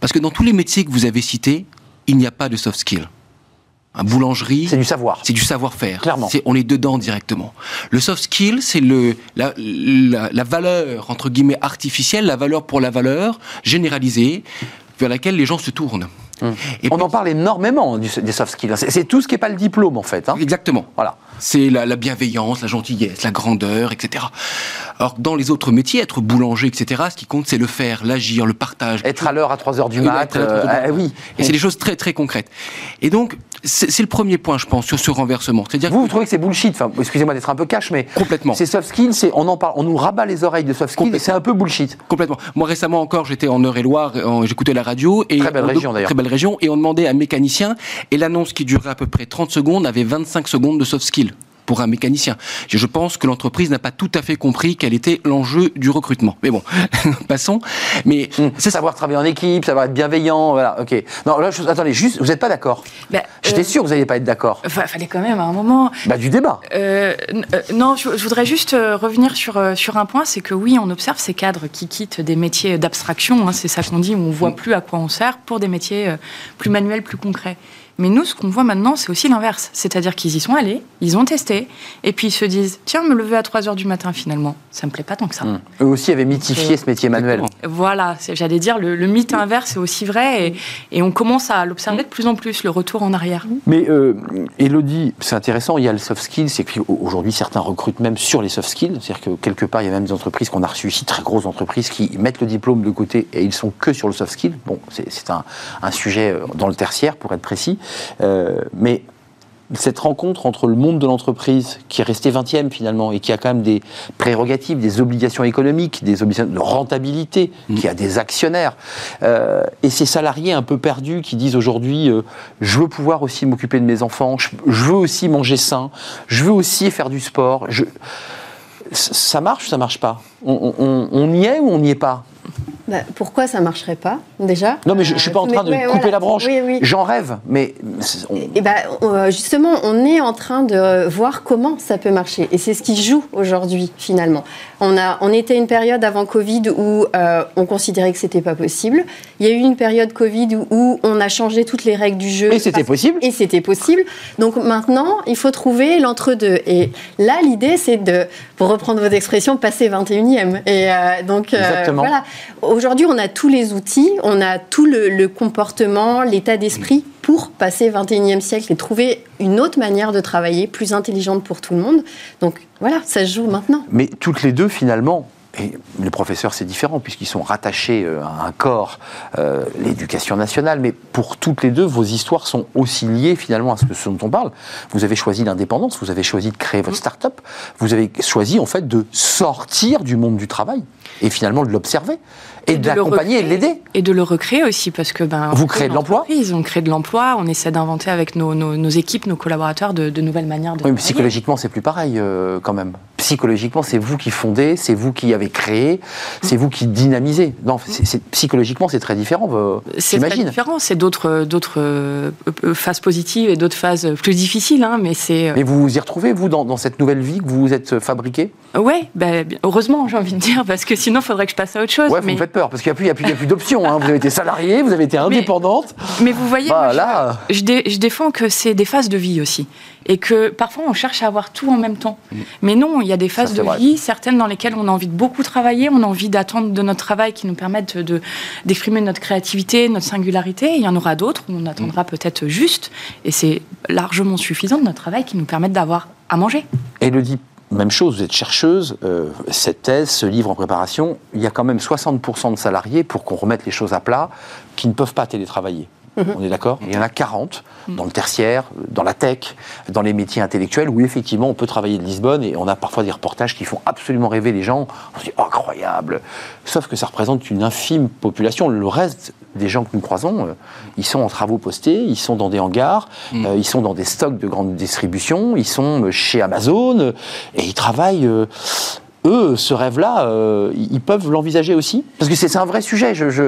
S7: Parce que dans tous les métiers que vous avez cités, il n'y a pas de soft skill. Un boulangerie,
S1: C'est du savoir.
S7: c'est du savoir-faire.
S1: Clairement.
S7: C'est- on est dedans directement. Le soft skill, c'est le la, la, la valeur entre guillemets artificielle, la valeur pour la valeur généralisée vers laquelle les gens se tournent. Et
S1: On
S7: puis-
S1: en parle énormément du- des soft skills. C'est c'est tout ce qui n'est pas le diplôme en fait. hein.
S7: Exactement.
S1: Voilà.
S7: C'est la, la bienveillance, la gentillesse, la grandeur, etc. Alors dans les autres métiers, être boulanger, etc., ce qui compte, c'est le faire, l'agir, le partage.
S1: Être à l'heure à 3h du
S7: Oui,
S1: mat, euh,
S7: 3 heures du
S1: ah, oui.
S7: Et c'est des choses très très concrètes. Et donc, c'est c'est le premier point, je pense, sur ce renversement. C'est-à-dire
S1: Vous, vous
S7: que-
S1: trouvez que c'est bullshit enfin, Excusez-moi d'être un peu cash, mais
S7: Complètement.
S1: ces soft skills, c'est- on en parle, on nous rabat les oreilles de soft skills, c'est un peu bullshit.
S7: Complètement. Moi récemment encore, j'étais en Eure-et-Loire, j'écoutais la radio et
S1: Très belle
S7: on-
S1: région, d'ailleurs.
S7: Très belle région et on demandait à un mécanicien et l'annonce qui durait à peu près 30 secondes avait 25 secondes de soft skill pour un mécanicien. Je pense que l'entreprise n'a pas tout à fait compris quel était l'enjeu du recrutement. Mais bon, passons. Mais
S1: Hum,
S7: c'est
S1: savoir travailler en équipe, savoir être bienveillant, voilà, ok. Non, là, je- attendez, juste, vous n'êtes pas d'accord
S5: Bah,
S1: J'étais
S5: euh,
S1: sûr que vous n'alliez pas être d'accord.
S5: Enfin, fallait quand même à un moment.
S1: Bah, du débat.
S5: Euh, euh, non, je, je voudrais juste euh, revenir sur, euh, sur un point, c'est que oui, on observe ces cadres qui quittent des métiers d'abstraction, hein, c'est ça qu'on dit, où on voit plus à quoi on sert, pour des métiers euh, plus manuels, plus concrets. Mais nous, ce qu'on voit maintenant, c'est aussi l'inverse. C'est-à-dire qu'ils y sont allés, ils ont testé, et puis ils se disent Tiens, me lever à 3 h du matin, finalement, ça me plaît pas tant que ça.
S1: Hum. Eux aussi avaient mythifié ce métier manuel.
S5: Voilà, c'est- j'allais dire, le, le mythe inverse est aussi vrai, et, et on commence à l'observer de plus en plus, le retour en arrière.
S1: Mais euh, Elodie, c'est intéressant, il y a le soft skills, c'est qu'aujourd'hui certains recrutent même sur les soft skills, c'est-à-dire que quelque part il y a même des entreprises qu'on a reçues ici, très grosses entreprises, qui mettent le diplôme de côté et ils sont que sur le soft skill. Bon, c'est un, un sujet euh, dans le tertiaire pour être précis, mais cette rencontre entre le monde de l'entreprise, qui est resté 20e finalement, et qui a quand même des prérogatives, des obligations économiques, des obligations de rentabilité, qui a des actionnaires, euh, et ces salariés un peu perdus qui disent aujourd'hui, euh, je veux pouvoir aussi m'occuper de mes enfants, je, je veux aussi manger sain, je veux aussi faire du sport. Je... Ça marche ou ça marche pas? On, on- on y est ou on n'y est pas?
S6: Bah, pourquoi ça marcherait pas déjà?
S1: Non, mais je, ne suis pas en train de couper la branche. J'en rêve, mais
S6: et, bah, justement, on est en train de voir comment ça peut marcher, et c'est ce qui joue aujourd'hui finalement. On a, on était une période avant Covid où euh, on considérait que c'était pas possible. Il y a eu une période Covid où, on a changé toutes les règles du jeu.
S1: Et c'était possible.
S6: Et c'était possible. Donc maintenant, il faut trouver l'entre-deux. Et là, l'idée, c'est de, pour reprendre votre expression, passer 21e. Et euh, donc euh, voilà aujourd'hui, on a tous les outils, on a tout le, comportement, l'état d'esprit pour passer 21e siècle et trouver une autre manière de travailler, plus intelligente pour tout le monde. Donc voilà, ça se joue maintenant.
S1: Mais toutes les deux, finalement, et les professeurs, c'est différent puisqu'ils sont rattachés euh, à un corps, euh, l'éducation nationale, mais pour toutes les deux, vos histoires sont aussi liées finalement à ce, ce dont on parle. Vous avez choisi l'indépendance, vous avez choisi de créer votre start-up, vous avez choisi en fait de sortir du monde du travail et finalement de l'observer et, de l'accompagner et de l'aider.
S5: Et de le recréer aussi, parce que ben,
S1: vous créez de l'emploi.
S5: On crée de l'emploi, on essaie d'inventer avec nos, nos, équipes, nos collaborateurs de, nouvelles manières de.
S1: Oui, mais psychologiquement, c'est plus pareil euh, quand même. Psychologiquement, c'est vous qui fondez, c'est vous qui avez créé, c'est vous qui dynamisez. Non, psychologiquement, c'est très différent. Euh,
S5: c'est très différent. C'est d'autres d'autres euh, phases positives et d'autres phases plus difficiles, hein, mais c'est.
S1: Mais vous vous y retrouvez vous dans, dans, cette nouvelle vie que vous vous êtes fabriquée?
S5: Oui, ben, heureusement, j'ai envie de dire, parce que sinon, il faudrait que je passe à autre chose.
S1: Ouais, mais peur, parce qu'il n'y a plus, plus, plus d'options. Hein. Vous avez été salarié, vous avez été indépendante.
S5: Mais, vous voyez, je, je, défends que c'est des phases de vie aussi. Et que parfois on cherche à avoir tout en même temps. Mm. Mais non, il y a des phases de vie, certaines dans lesquelles on a envie de beaucoup travailler, on a envie d'attendre de notre travail qui nous permettent d'exprimer notre créativité, notre singularité. il y en aura d'autres où on attendra mm. peut-être juste. Et c'est largement suffisant de notre travail qui nous permettent d'avoir à manger.
S1: Elodie même chose, vous êtes chercheuse, euh, cette thèse, ce livre en préparation, il y a quand même 60% de salariés, pour qu'on remette les choses à plat, qui ne peuvent pas télétravailler. On est d'accord Il y en a 40 mhm. dans le tertiaire, dans la tech, dans les métiers intellectuels, où effectivement on peut travailler de Lisbonne et on a parfois des reportages qui font absolument rêver les gens. On se dit incroyable Sauf que ça représente une infime population. Le reste des gens que nous croisons, euh, ils sont en travaux postés, ils sont dans des hangars, mm. euh, ils sont dans des stocks de grande distribution, ils sont euh, chez Amazon et ils travaillent eux, ce rêve-là, euh, ils peuvent l'envisager aussi Parce que c'est un vrai sujet. Je, je...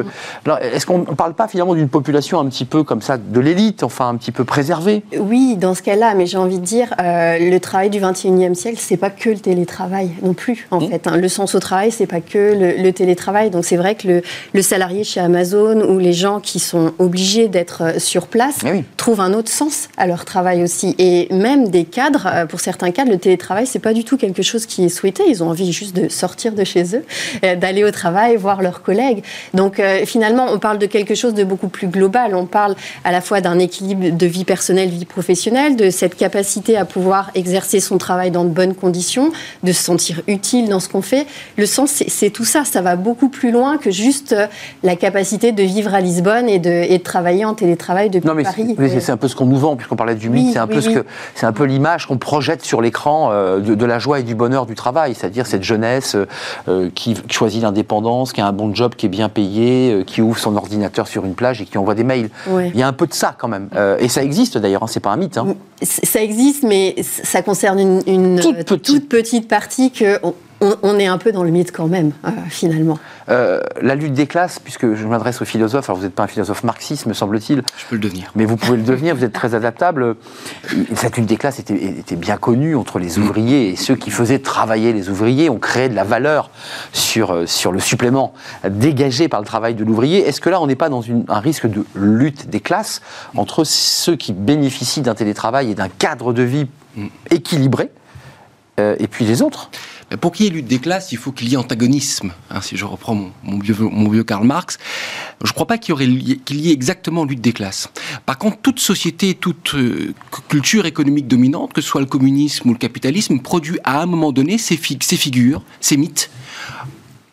S1: Est-ce qu'on ne parle pas finalement d'une population un petit peu comme ça, de l'élite, enfin un petit peu préservée
S6: Oui, dans ce cas-là, mais j'ai envie de dire, euh, le travail du 21e siècle, c'est pas que le télétravail non plus, en mmh. fait. Hein. Le sens au travail, c'est pas que le, télétravail. Donc c'est vrai que le, le, salarié chez Amazon ou les gens qui sont obligés d'être euh, sur place trouvent un autre sens à leur travail aussi. Et même des cadres, pour certains cadres, le télétravail, c'est pas du tout quelque chose qui est souhaité. Ils ont envie juste de sortir de chez eux, euh, d'aller au travail, voir leurs collègues. Donc euh, finalement, on parle de quelque chose de beaucoup plus global. On parle à la fois d'un équilibre de vie personnelle, vie professionnelle, de cette capacité à pouvoir exercer son travail dans de bonnes conditions, de se sentir utile dans ce qu'on fait. Le sens, c'est tout ça. Ça va beaucoup plus loin que juste euh, la capacité de vivre à Lisbonne et de, et de travailler en télétravail depuis non, mais Paris.
S1: C'est un peu ce qu'on nous vend, puisqu'on parlait du mythe. c'est un, peu ce que, un peu l'image qu'on projette sur l'écran de, de, la joie et du bonheur du travail, c'est-à-dire cette jeunesse euh, euh, qui, choisit l'indépendance, qui a un bon job, qui est bien payé, euh, qui ouvre son ordinateur sur une plage et qui envoie des mails. Il y a un peu de ça quand même. et ça existe d'ailleurs, hein, c'est pas un mythe. Hein.
S6: Ça existe, mais ça concerne une, toute, petite. partie que on, est un peu dans le mythe quand même, euh, finalement.
S1: Euh, la lutte des classes, puisque je m'adresse aux philosophes, alors vous n'êtes pas un philosophe marxiste, me semble-t-il.
S7: Je peux le devenir.
S1: Mais vous pouvez le devenir, vous êtes très adaptable. Cette lutte des classes était, bien connue entre les ouvriers et ceux qui faisaient travailler les ouvriers. On créait de la valeur sur, euh, sur le supplément dégagé par le travail de l'ouvrier. Est-ce que là, on n'est pas dans un risque de lutte des classes entre ceux qui bénéficient d'un télétravail et d'un cadre de vie mm. équilibré et puis les autres?
S7: Pour qu'il y ait lutte des classes, il faut qu'il y ait antagonisme. Hein, si je reprends mon, vieux, mon, vieux, Karl Marx, je ne crois pas qu'il y, ait exactement lutte des classes. Par contre, toute société, toute euh, culture économique dominante, que ce soit le communisme ou le capitalisme, produit à un moment donné ces, ces figures, ces mythes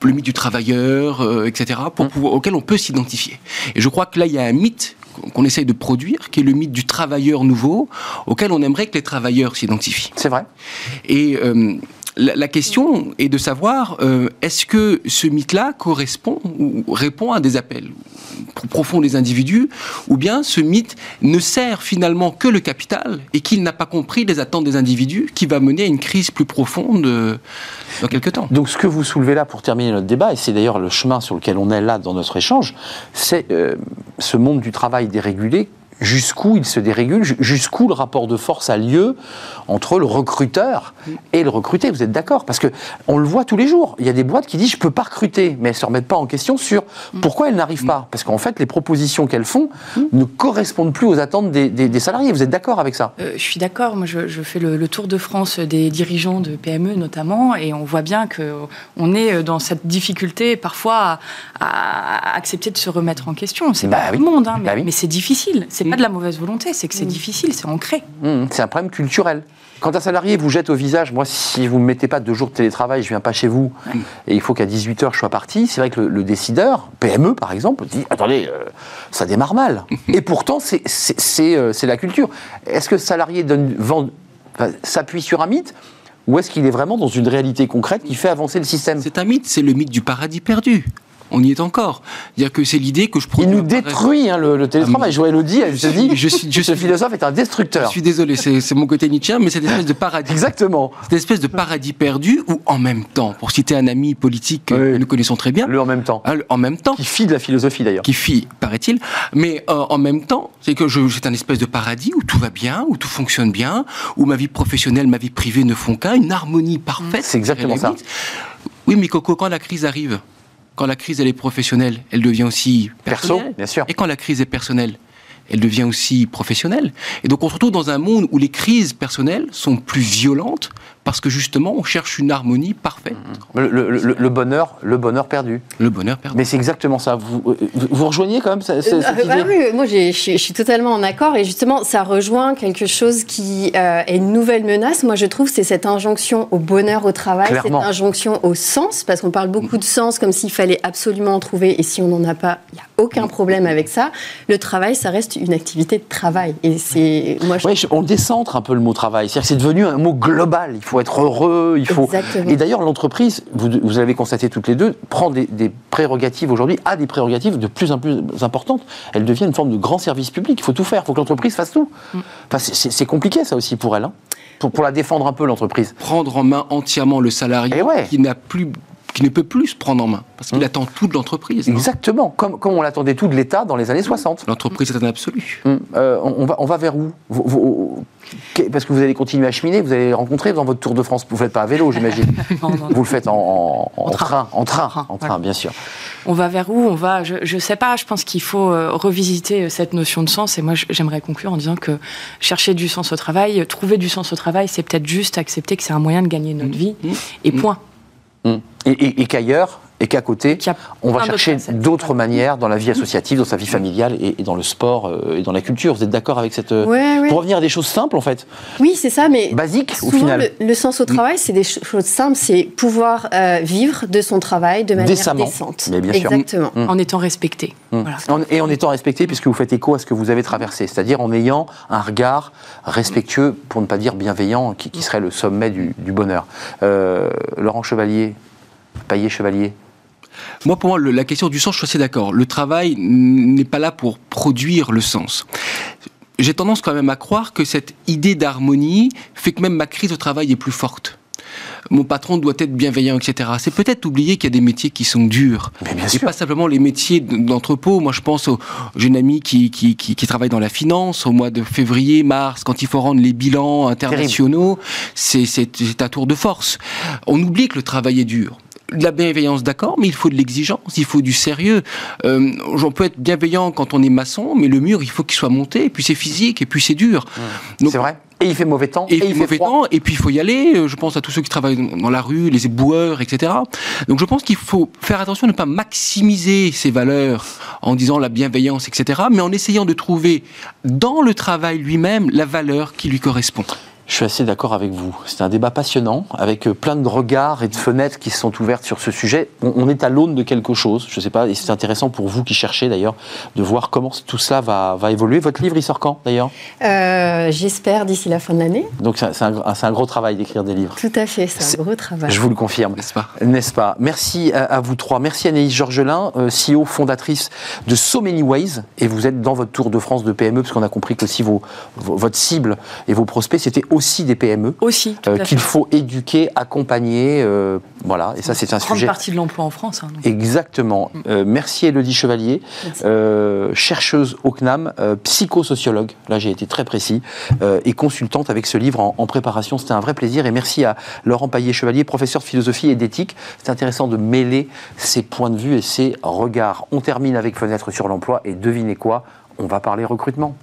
S7: le mythe du travailleur, euh, etc., pour, mmh. auquel on peut s'identifier. Et je crois que là, il y a un mythe qu'on essaye de produire, qui est le mythe du travailleur nouveau, auquel on aimerait que les travailleurs s'identifient.
S1: C'est vrai.
S7: Et euh, la, question est de savoir euh, est-ce que ce mythe-là correspond ou répond à des appels profonds des individus, ou bien ce mythe ne sert finalement que le capital et qu'il n'a pas compris les attentes des individus, qui va mener à une crise plus profonde euh, dans quelques temps?
S1: Donc ce que vous soulevez là pour terminer notre débat, et c'est d'ailleurs le chemin sur lequel on est là dans notre échange, c'est euh, ce monde du travail dérégulé jusqu'où il se dérégule, ju- jusqu'où le rapport de force a lieu entre le recruteur et le recruté. Vous êtes d'accord? Parce que on le voit tous les jours. Il y a des boîtes qui disent je peux pas recruter, mais elles se remettent pas en question sur pourquoi elles n'arrivent pas. Parce qu'en fait, les propositions qu'elles font ne correspondent plus aux attentes des, des- des salariés. Vous êtes d'accord avec ça?
S5: Euh, je suis d'accord. Moi, je, je fais le, le tour de France des dirigeants de PME notamment, et on voit bien que on est dans cette difficulté parfois à, à accepter de se remettre en question. C'est
S1: Bah
S5: pas
S1: oui.
S5: tout le monde, hein, mais,
S1: Bah oui.
S5: mais c'est difficile. C'est pas de la mauvaise volonté, c'est que c'est difficile, c'est ancré.
S1: Mmh, c'est un problème culturel. Quand un salarié vous jette au visage, moi, si vous ne me mettez pas deux jours de télétravail, je viens pas chez vous, et il faut qu'à 18h je sois parti, c'est vrai que le, le décideur, PME par exemple, dit Attendez, euh, ça démarre mal. et pourtant, c'est- c'est c'est, euh, la culture. Est-ce que le salarié enfin, s'appuie sur un mythe ou est-ce qu'il est vraiment dans une réalité concrète qui fait avancer le système?
S7: C'est un mythe, c'est le mythe du paradis perdu. On y est encore. C'est-à-dire que c'est l'idée que je
S1: Il
S7: produis
S1: nous détruit hein, le, le télétravail.
S7: Ah,
S1: Je vois Elodie, elle se dit
S7: Je suis- je
S1: ce
S7: suis-
S1: philosophe est un
S7: Je
S1: destructeur.
S7: suis désolé, c'est mon côté Nietzsche, mais c'est une espèce de paradis.
S1: Exactement.
S7: Cette espèce de paradis perdu où, en même temps, pour citer un ami politique que nous connaissons très bien,
S1: Le en même temps.
S7: hein, le- en même temps,
S1: Qui fie de la philosophie d'ailleurs.
S7: qui fit, paraît-il, mais euh, en même temps, c'est que je- c'est un espèce de paradis où tout va bien, où tout fonctionne bien, où ma vie professionnelle, ma vie privée ne font qu'un, une harmonie parfaite.
S1: C'est exactement
S7: je
S1: ça.
S7: Oui, mais Coco, quand la crise arrive, quand la crise elle est professionnelle, elle devient aussi
S1: Perso,
S7: personnelle.
S1: bien sûr.
S7: Et quand la crise est personnelle, elle devient aussi professionnelle. Et donc on se retrouve dans un monde où les crises personnelles sont plus violentes parce que justement on cherche une harmonie parfaite.
S1: Le, le- le- le bonheur, le bonheur perdu.
S7: Le bonheur perdu.
S1: Mais c'est exactement ça. Vous, euh, vous, rejoignez quand même ce- ce-
S6: Euh,
S1: cette
S6: bah
S1: idée
S6: oui, moi je suis- totalement en accord et justement ça rejoint quelque chose qui euh, est une nouvelle menace. Moi je trouve c'est cette injonction au bonheur au travail,
S1: Clairement.
S6: cette injonction au sens parce qu'on parle beaucoup de sens comme s'il fallait absolument en trouver et si on n'en a pas, il n'y a aucun problème avec ça. Le travail ça reste une activité de travail et c'est moi je
S1: on décentre un peu le mot travail. C'est-à-dire que c'est devenu un mot global. Il faut être heureux, il faut.
S6: Exactement.
S1: Et d'ailleurs, l'entreprise, vous, vous l'avez constaté toutes les deux, prend des, des prérogatives aujourd'hui, a des prérogatives de plus en plus importantes. Elle devient une forme de grand service public. Il faut tout faire. Il faut que l'entreprise fasse tout. Enfin, c'est- compliqué ça aussi pour elle, hein. pour, pour la défendre un peu l'entreprise.
S7: Prendre en main entièrement le salarié
S1: Eh ouais.
S7: qui n'a plus qui ne peut plus se prendre en main parce qu'il
S1: Mm.
S7: attend tout de l'entreprise.
S1: Exactement, comme, comme on l'attendait tout de l'État dans les années 60.
S7: L'entreprise est un absolu.
S1: Hum, euh, on, va, on va vers où? Vous- vous- que- Parce que vous allez continuer à cheminer, vous allez rencontrer dans votre Tour de France. Vous ne le faites pas à vélo, j'imagine. Vous le faites en, en- en
S5: En
S1: train.
S5: train.
S1: En train,
S5: En train,
S1: en train,
S5: voilà.
S1: bien sûr.
S5: On va vers où? On va, je, je sais pas. Je pense qu'il faut euh, revisiter cette notion de sens. Et moi, j'aimerais conclure en disant que chercher du sens au travail, trouver du sens au travail, c'est peut-être juste accepter que c'est un moyen de gagner notre vie.
S7: Mmh.
S5: Et point.
S1: Et- et qu'ailleurs, et qu'à côté, on va chercher d'autres manières dans la vie associative, dans sa vie familiale et, et dans le sport euh, et dans la culture. Vous êtes d'accord avec cette. euh,
S6: Ouais, ouais.
S1: Pour revenir à des choses simples, en fait,
S6: Oui, c'est ça, mais
S1: basiques au
S6: souvent
S1: final.
S6: le, le sens au travail, c'est des choses simples, c'est pouvoir euh, vivre de son travail de manière
S1: Décemment.
S6: décente.
S1: Mais bien sûr.
S6: Exactement.
S1: Mm.
S5: En étant respecté. Voilà.
S1: En- Et en étant respecté, puisque vous faites écho à ce que vous avez traversé, c'est-à-dire en ayant un regard respectueux, pour ne pas dire bienveillant, qui, qui serait le sommet du, du bonheur. Euh, Laurent Chevalier, Paillet Chevalier,
S7: Moi, pour moi, le- la question du sens, je suis assez d'accord. Le travail n'est pas là pour produire le sens. J'ai tendance quand même à croire que cette idée d'harmonie fait que même ma crise au travail est plus forte. Mon patron doit être bienveillant, etc. C'est peut-être oublier qu'il y a des métiers qui sont durs.
S1: Mais bien
S7: Et
S1: sûr.
S7: pas simplement les métiers d'entrepôt. Moi, je pense au, j'ai une amie qui, qui, qui, qui travaille dans la finance au mois de février, mars, quand il faut rendre les bilans internationaux. C'est un tour de force. On oublie que le travail est dur. De la bienveillance, d'accord, mais il faut de l'exigence, il faut du sérieux. Euh, on peut être bienveillant quand on est maçon, mais le mur, il faut qu'il soit monté, et puis c'est physique, et puis c'est dur.
S1: C'est vrai Et il fait mauvais temps
S7: et, il fait mauvais
S1: froid.
S7: temps, et puis il faut y aller. Euh, Je pense à tous ceux qui travaillent dans la rue, les éboueurs, etc. Donc je pense qu'il faut faire attention à ne pas maximiser ces valeurs en disant la bienveillance, etc. Mais en essayant de trouver dans le travail lui-même la valeur qui lui correspond.
S1: Je suis assez d'accord avec vous. C'est un débat passionnant, avec euh, plein de regards et de fenêtres qui se sont ouvertes sur ce sujet. On, est à l'aune de quelque chose, je ne sais pas, et c'est intéressant pour vous qui cherchez d'ailleurs, de voir comment tout cela va, va évoluer. Votre livre, il sort quand d'ailleurs?
S6: Euh, J'espère d'ici la fin de l'année.
S1: Donc c'est un, un, gros travail d'écrire des livres.
S6: Tout à fait, c'est un gros travail.
S1: Je vous le confirme. N'est-ce pas? N'est-ce pas? Merci à, vous trois. Merci Anaïs Georgelin, euh, CEO fondatrice de So Many Ways, et vous êtes dans votre tour de France de PME, parce qu'on a compris que si vos, votre cible et vos prospects, c'était aussi des PME.
S5: Aussi.
S1: Euh, qu'il faut éduquer, accompagner. Euh, voilà, et ça, c'est un
S5: sujet.
S1: Grande
S5: partie de l'emploi en France. Hein,
S1: Exactement. Mm. Euh, merci Elodie Chevalier, chercheuse au CNAM, psychosociologue, là j'ai été très précis, et consultante avec ce livre en, en préparation. C'était un vrai plaisir. Et merci à Laurent Paillet-Chevalier, professeur de philosophie et d'éthique. C'est intéressant de mêler ses points de vue et ses regards. On termine avec Fenêtre sur l'emploi, et devinez quoi? On va parler recrutement.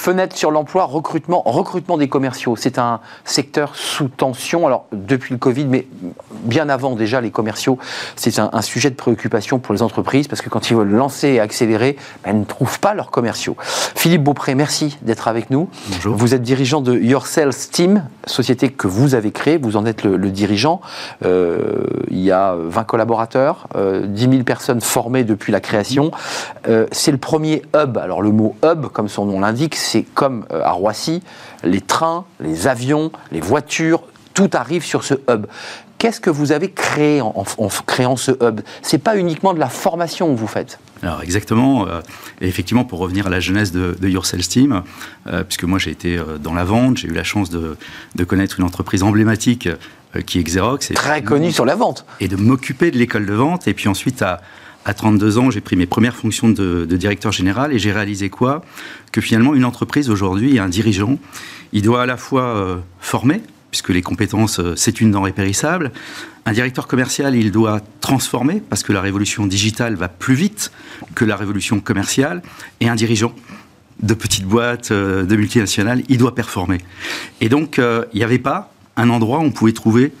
S1: Fenêtre sur l'emploi, recrutement, recrutement des commerciaux. C'est un secteur sous tension. Alors, depuis le Covid, mais bien avant déjà, les commerciaux, c'est un, sujet de préoccupation pour les entreprises parce que quand ils veulent lancer et accélérer, ben, ils ne trouvent pas leurs commerciaux. Philippe Beaupré, merci d'être avec nous.
S8: Bonjour.
S1: Vous êtes dirigeant de Your Sales Team, société que vous avez créée. Vous en êtes le, dirigeant. Euh, il y a 20 collaborateurs, 10 euh, 000 personnes formées depuis la création. Euh, c'est le premier hub. Alors, le mot hub, comme son nom l'indique, c'est comme euh, à Roissy, les trains, les avions, les voitures, tout arrive sur ce hub. Qu'est-ce que vous avez créé en, créant ce hub? C'est pas uniquement de la formation que vous faites.
S8: Alors exactement, euh, effectivement pour revenir à la jeunesse de, Your Sales Team, euh, puisque moi j'ai été dans la vente, j'ai eu la chance de, connaître une entreprise emblématique qui est Xerox.
S1: Très connue sur la vente.
S8: Et de m'occuper de l'école de vente, et puis ensuite à, à 32 ans, j'ai pris mes premières fonctions de, directeur général et j'ai réalisé quoi? Que finalement, une entreprise aujourd'hui, un dirigeant, il doit à la fois euh, former, puisque les compétences, euh, c'est une denrée périssable. Un directeur commercial, il doit transformer, parce que la révolution digitale va plus vite que la révolution commerciale. Et un dirigeant de petites boîtes, euh, de multinationales, il doit performer. Et donc, il n'y avait pas un endroit où on pouvait trouver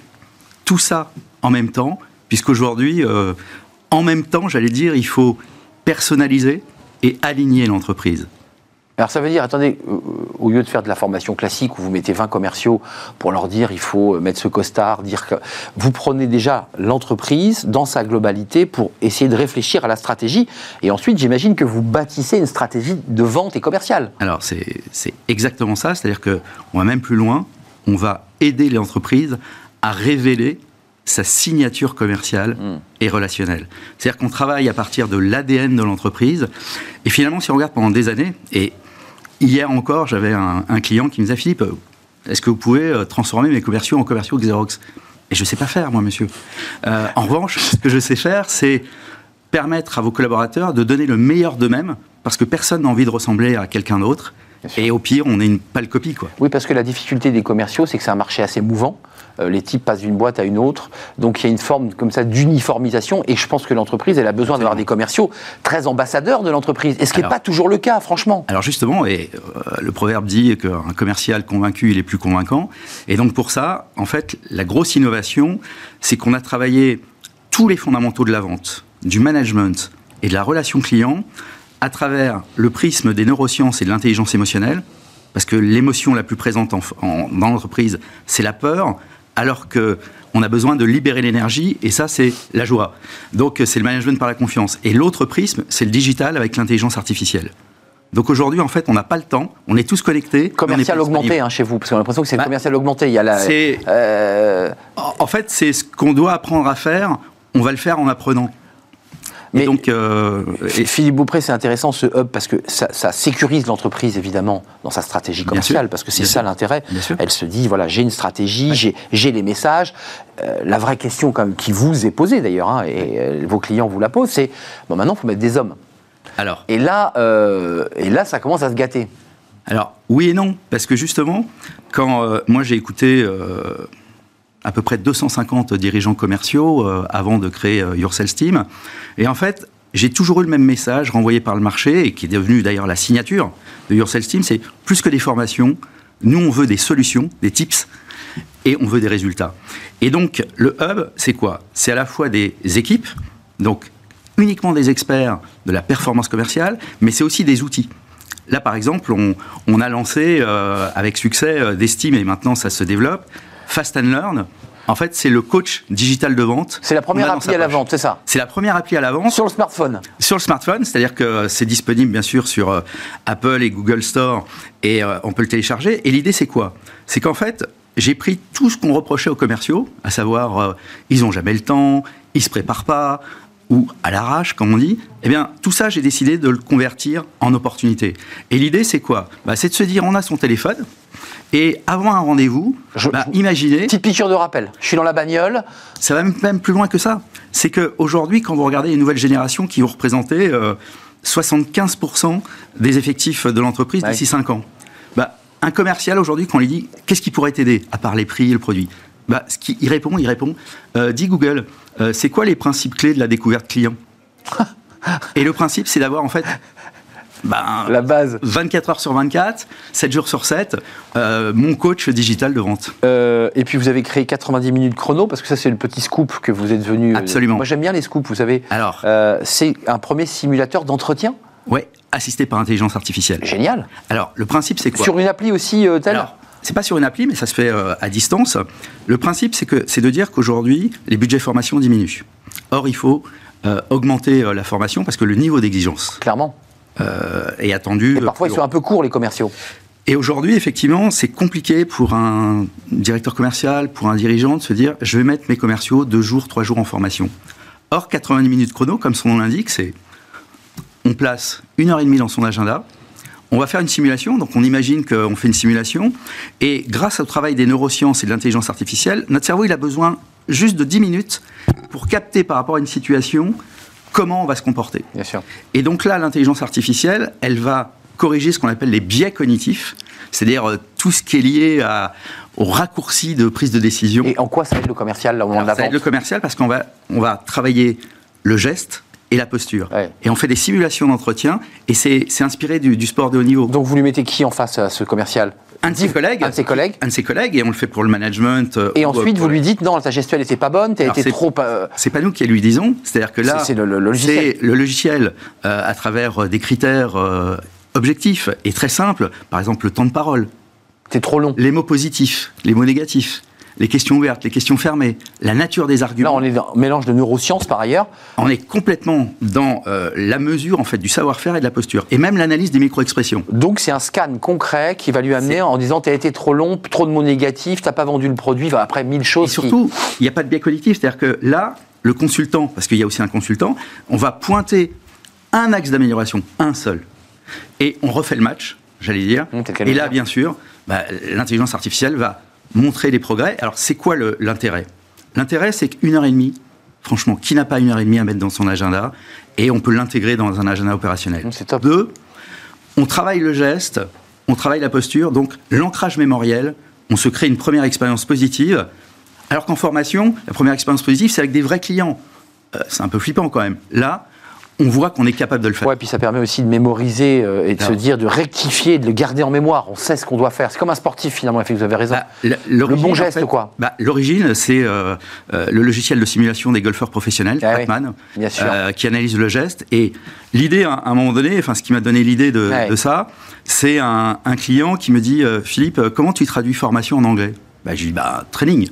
S8: tout ça en même temps, puisqu'aujourd'hui, en même temps, j'allais dire, il faut personnaliser et aligner l'entreprise.
S1: Alors ça veut dire, attendez, euh, au lieu de faire de la formation classique où vous mettez 20 commerciaux pour leur dire il faut euh, mettre ce costard, dire que vous prenez déjà l'entreprise dans sa globalité pour essayer de réfléchir à la stratégie et ensuite j'imagine que vous bâtissez une stratégie de vente et commerciale.
S8: Alors c'est exactement ça, c'est-à-dire qu'on va même plus loin, on va aider les entreprises à révéler sa signature commerciale hmm. et relationnelle. C'est-à-dire qu'on travaille à partir de l'ADN de l'entreprise. Et finalement, si on regarde pendant des années, et hier encore, j'avais un, client qui me disait Philippe, est-ce que vous pouvez euh, transformer mes commerciaux en commerciaux Xerox? Et je ne sais pas faire, moi, monsieur. Euh, en revanche, ce que je sais faire, c'est permettre à vos collaborateurs de donner le meilleur d'eux-mêmes, parce que personne n'a envie de ressembler à quelqu'un d'autre. Et au pire, on est une pâle copie. Quoi.
S1: Oui, parce que la difficulté des commerciaux, c'est que c'est un marché assez mouvant. Euh, les types passent d'une boîte à une autre. Donc il y a une forme comme ça d'uniformisation. Et je pense que l'entreprise, elle a besoin d'avoir des commerciaux très ambassadeurs de l'entreprise. Et ce qui n'est pas toujours le cas, franchement.
S8: Alors justement, et euh, le proverbe dit qu'un commercial convaincu, il est plus convaincant. Et donc pour ça, en fait, la grosse innovation, c'est qu'on a travaillé tous les fondamentaux de la vente, du management et de la relation client à travers le prisme des neurosciences et de l'intelligence émotionnelle, parce que l'émotion la plus présente dans l'entreprise, c'est la peur, alors que on a besoin de libérer l'énergie, et ça, c'est la joie. Donc, c'est le management par la confiance. Et l'autre prisme, c'est le digital avec l'intelligence artificielle. Donc aujourd'hui, en fait, on n'a pas le temps, on est tous connectés.
S1: Commercial augmenté hein, chez vous, parce qu'on a l'impression que c'est bah, commercial augmenté. Il y a la,
S8: euh... En fait, c'est ce qu'on doit apprendre à faire, on va le faire en apprenant.
S1: Mais donc, euh, Philippe Beaupré, c'est intéressant ce hub parce que ça, sécurise l'entreprise évidemment dans sa stratégie commerciale parce que c'est ça l'intérêt. Elle se dit voilà, j'ai une stratégie, j'ai les messages. Euh, la vraie question quand qui vous est posée d'ailleurs hein, et euh, vos clients vous la posent, c'est bon maintenant il faut mettre des hommes. Alors. Et là, et là, ça commence à se gâter.
S8: Alors oui et non parce que justement, quand moi j'ai écouté à peu près 250 dirigeants commerciaux euh, avant de créer euh, Your. Et en fait, j'ai toujours eu le même message renvoyé par le marché et qui est devenu d'ailleurs la signature de Your Sales c'est plus que des formations, nous on veut des solutions, des tips. et on veut des résultats. Et donc, le hub, c'est quoi? C'est à la fois des équipes, donc uniquement des experts de la performance commerciale, mais c'est aussi des outils. Là, par exemple, on, a lancé euh, avec succès euh, d'estime et maintenant ça se développe, Fast and Learn. En fait, c'est le coach digital de vente.
S1: C'est la première appli à la vente, c'est ça
S8: C'est la première appli à la vente.
S1: Sur le smartphone
S8: Sur le smartphone, c'est-à-dire que c'est disponible bien sûr sur euh, Apple et Google Store et on peut le télécharger. Et l'idée, c'est quoi? C'est qu'en fait, j'ai pris tout ce qu'on reprochait aux commerciaux, à savoir ils n'ont jamais le temps, ils se préparent pas, ou à l'arrache, comme on dit, eh bien, tout ça, j'ai décidé de le convertir en opportunité. Et l'idée, c'est quoi? Bah, C'est de se dire, on a son téléphone, et avant un rendez-vous, bah, imaginez...
S1: Petite piqûre de rappel. Je suis dans la bagnole.
S8: Ça va même plus loin que ça. C'est qu'aujourd'hui, quand vous regardez les nouvelles générations qui vont représenter 75% euh, des effectifs de l'entreprise d'ici 5 ans, bah, un commercial aujourd'hui, quand on lui dit qu'est-ce qui pourrait t'aider, à part les prix et le produit bah, ce qui, il répond, il répond. Euh, dit Google, euh, c'est quoi les principes clés de la découverte client? Et le principe, c'est d'avoir en fait
S1: ben, la base.
S8: 24 heures sur 24, 7 jours sur 7, euh, mon coach digital de vente.
S1: et puis vous avez créé 90 minutes chrono, parce que ça c'est le petit scoop que vous êtes venu.
S8: Absolument.
S1: Moi j'aime bien les scoops, vous savez. Alors. c'est un premier simulateur d'entretien
S8: Oui, assisté par intelligence artificielle.
S1: Génial.
S8: Alors le principe c'est quoi?
S1: Sur une appli aussi telle?
S8: C'est pas sur une appli, mais ça se fait euh, à distance. Le principe, c'est que c'est de dire qu'aujourd'hui, les budgets formation diminuent. Or, il faut euh, augmenter euh, la formation parce que le niveau d'exigence
S1: clairement
S8: est attendu.
S1: Et parfois, ils sont un peu courts les commerciaux.
S8: Et aujourd'hui, effectivement, c'est compliqué pour un directeur commercial, pour un dirigeant, de se dire je vais mettre mes commerciaux deux jours, trois jours en formation. Or, 90 minutes chrono, comme son nom l'indique, c'est on place une heure et demie dans son agenda, on va faire une simulation, donc on imagine qu'on fait une simulation, et grâce au travail des neurosciences et de l'intelligence artificielle, notre cerveau il a besoin juste de 10 minutes pour capter par rapport à une situation comment on va se comporter.
S1: Bien sûr.
S8: Et donc là, l'intelligence artificielle, elle va corriger ce qu'on appelle les biais cognitifs, c'est-à-dire euh, tout ce qui est lié à, au raccourci de prise de décision.
S1: Et en quoi ça aide le commercial là où on
S8: Ça aide le commercial parce qu'on va, on va travailler le geste, et la posture. Et on fait des simulations d'entretien, et c'est inspiré du, sport de haut niveau.
S1: Donc vous lui mettez qui en face à ce commercial?
S8: Un de ses collègues.
S1: Un de ses collègues.
S8: Un de ses collègues, et on le fait pour le management.
S1: Euh, et ensuite, vous lui dites, non, ta gestuelle n'était pas bonne, tu as été trop...
S8: Euh, c'est pas nous qui lui disons, c'est-à-dire que là,
S1: c'est le, logiciel.
S8: le logiciel, euh, à travers des critères objectifs et très simples, par exemple le temps de parole.
S1: C'est trop long.
S8: Les mots positifs, les mots négatifs les questions ouvertes, les questions fermées, la nature des arguments.
S1: Là, on est dans un mélange de neurosciences par ailleurs.
S8: On est complètement dans euh, la mesure en fait du savoir-faire et de la posture, et même l'analyse des micro-expressions.
S1: Donc c'est un scan concret qui va lui amener en disant tu as été trop long, trop de mots négatifs, t'as pas vendu le produit, après mille choses.
S8: Et surtout, il n'y a pas de biais collectif, c'est-à-dire que là, le consultant, parce qu'il y a aussi un consultant, on va pointer un axe d'amélioration, un seul, et on refait le match, j'allais dire. Mmh, et là, bien sûr, bah, l'intelligence artificielle va montrer les progrès. Alors, c'est quoi l'intérêt? L'intérêt, c'est qu'une heure et demie, franchement, qui n'a pas une heure et demie à mettre dans son agenda Et on peut l'intégrer dans un agenda opérationnel?
S1: C'est top.
S8: Deux, on travaille le geste, on travaille la posture, donc l'ancrage mémoriel, on se crée une première expérience positive. Alors qu'en formation, la première expérience positive, c'est avec des vrais clients. Euh, c'est un peu flippant quand même. Là, on voit qu'on est capable de le faire.
S1: Ouais, puis ça permet aussi de mémoriser euh, et de se dire, de rectifier, de le garder en mémoire. On sait ce qu'on doit faire. C'est comme un sportif finalement, vous avez raison. Bah, le bon geste, quoi.
S8: Bah, L'origine, c'est euh, euh, le logiciel de simulation des golfeurs professionnels, ah qui analyse le geste. Et l'idée, à un moment donné, enfin, ce qui m'a donné l'idée de, ça, c'est un, client qui me dit, Philippe, comment tu traduis formation en anglais? Bah, Je lui dis, bah, training.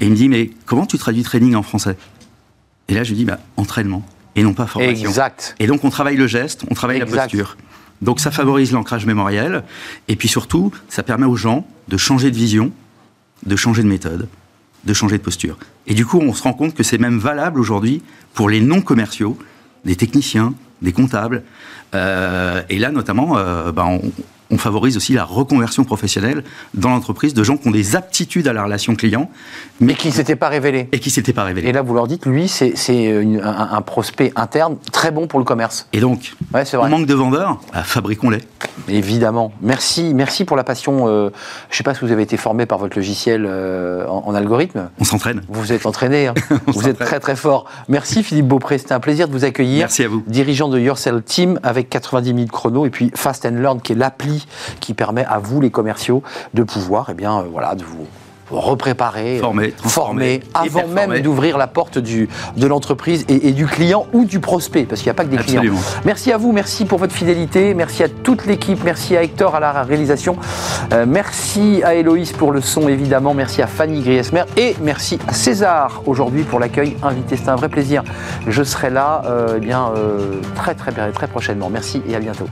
S8: Et il me dit, mais comment tu traduis training en français? Et là, je lui dis, bah, entraînement et non pas formation.
S1: Exact.
S8: Et donc on travaille le geste, on travaille la posture. Donc ça favorise l'ancrage mémoriel, et puis surtout, ça permet aux gens de changer de vision, de changer de méthode, de changer de posture. Et du coup, on se rend compte que c'est même valable aujourd'hui pour les non-commerciaux, des techniciens, des comptables. Euh, et là, notamment, euh, bah, on, on favorise aussi la reconversion professionnelle dans l'entreprise de gens qui ont des aptitudes à la relation client.
S1: Mais qui ne s'étaient pas révélés.
S8: Et qui s'étaient pas révélés.
S1: Et là, vous leur dites, lui, c'est un, prospect interne très bon pour le commerce.
S8: Et donc,
S1: ouais,
S8: on manque de vendeurs, bah, fabriquons-les.
S1: Évidemment. Merci, merci pour la passion. Euh, je ne sais pas si vous avez été formé par votre logiciel euh, en, algorithme.
S8: On s'entraîne.
S1: Vous vous êtes entraîné. Hein. vous êtes très très fort. Merci Philippe Beaupré, c'était un plaisir de vous accueillir.
S8: Merci à vous.
S1: Dirigeant de Yourself Team avec 90 000 chronos et puis Fast and Learn qui est l'appli qui permet à vous les commerciaux de pouvoir, eh bien, euh, voilà, de vous repréparer,
S8: former,
S1: former avant même d'ouvrir la porte du, de l'entreprise et, du client ou du prospect, parce qu'il n'y a pas que des clients. Merci à vous, merci pour votre fidélité, merci à toute l'équipe, merci à Hector à la réalisation, euh, merci à Héloïse pour le son évidemment, merci à Fanny Griesmer et merci à César aujourd'hui pour l'accueil invité. C'était un vrai plaisir. Je serai là euh, eh bien, euh, très très très prochainement. Merci et à bientôt.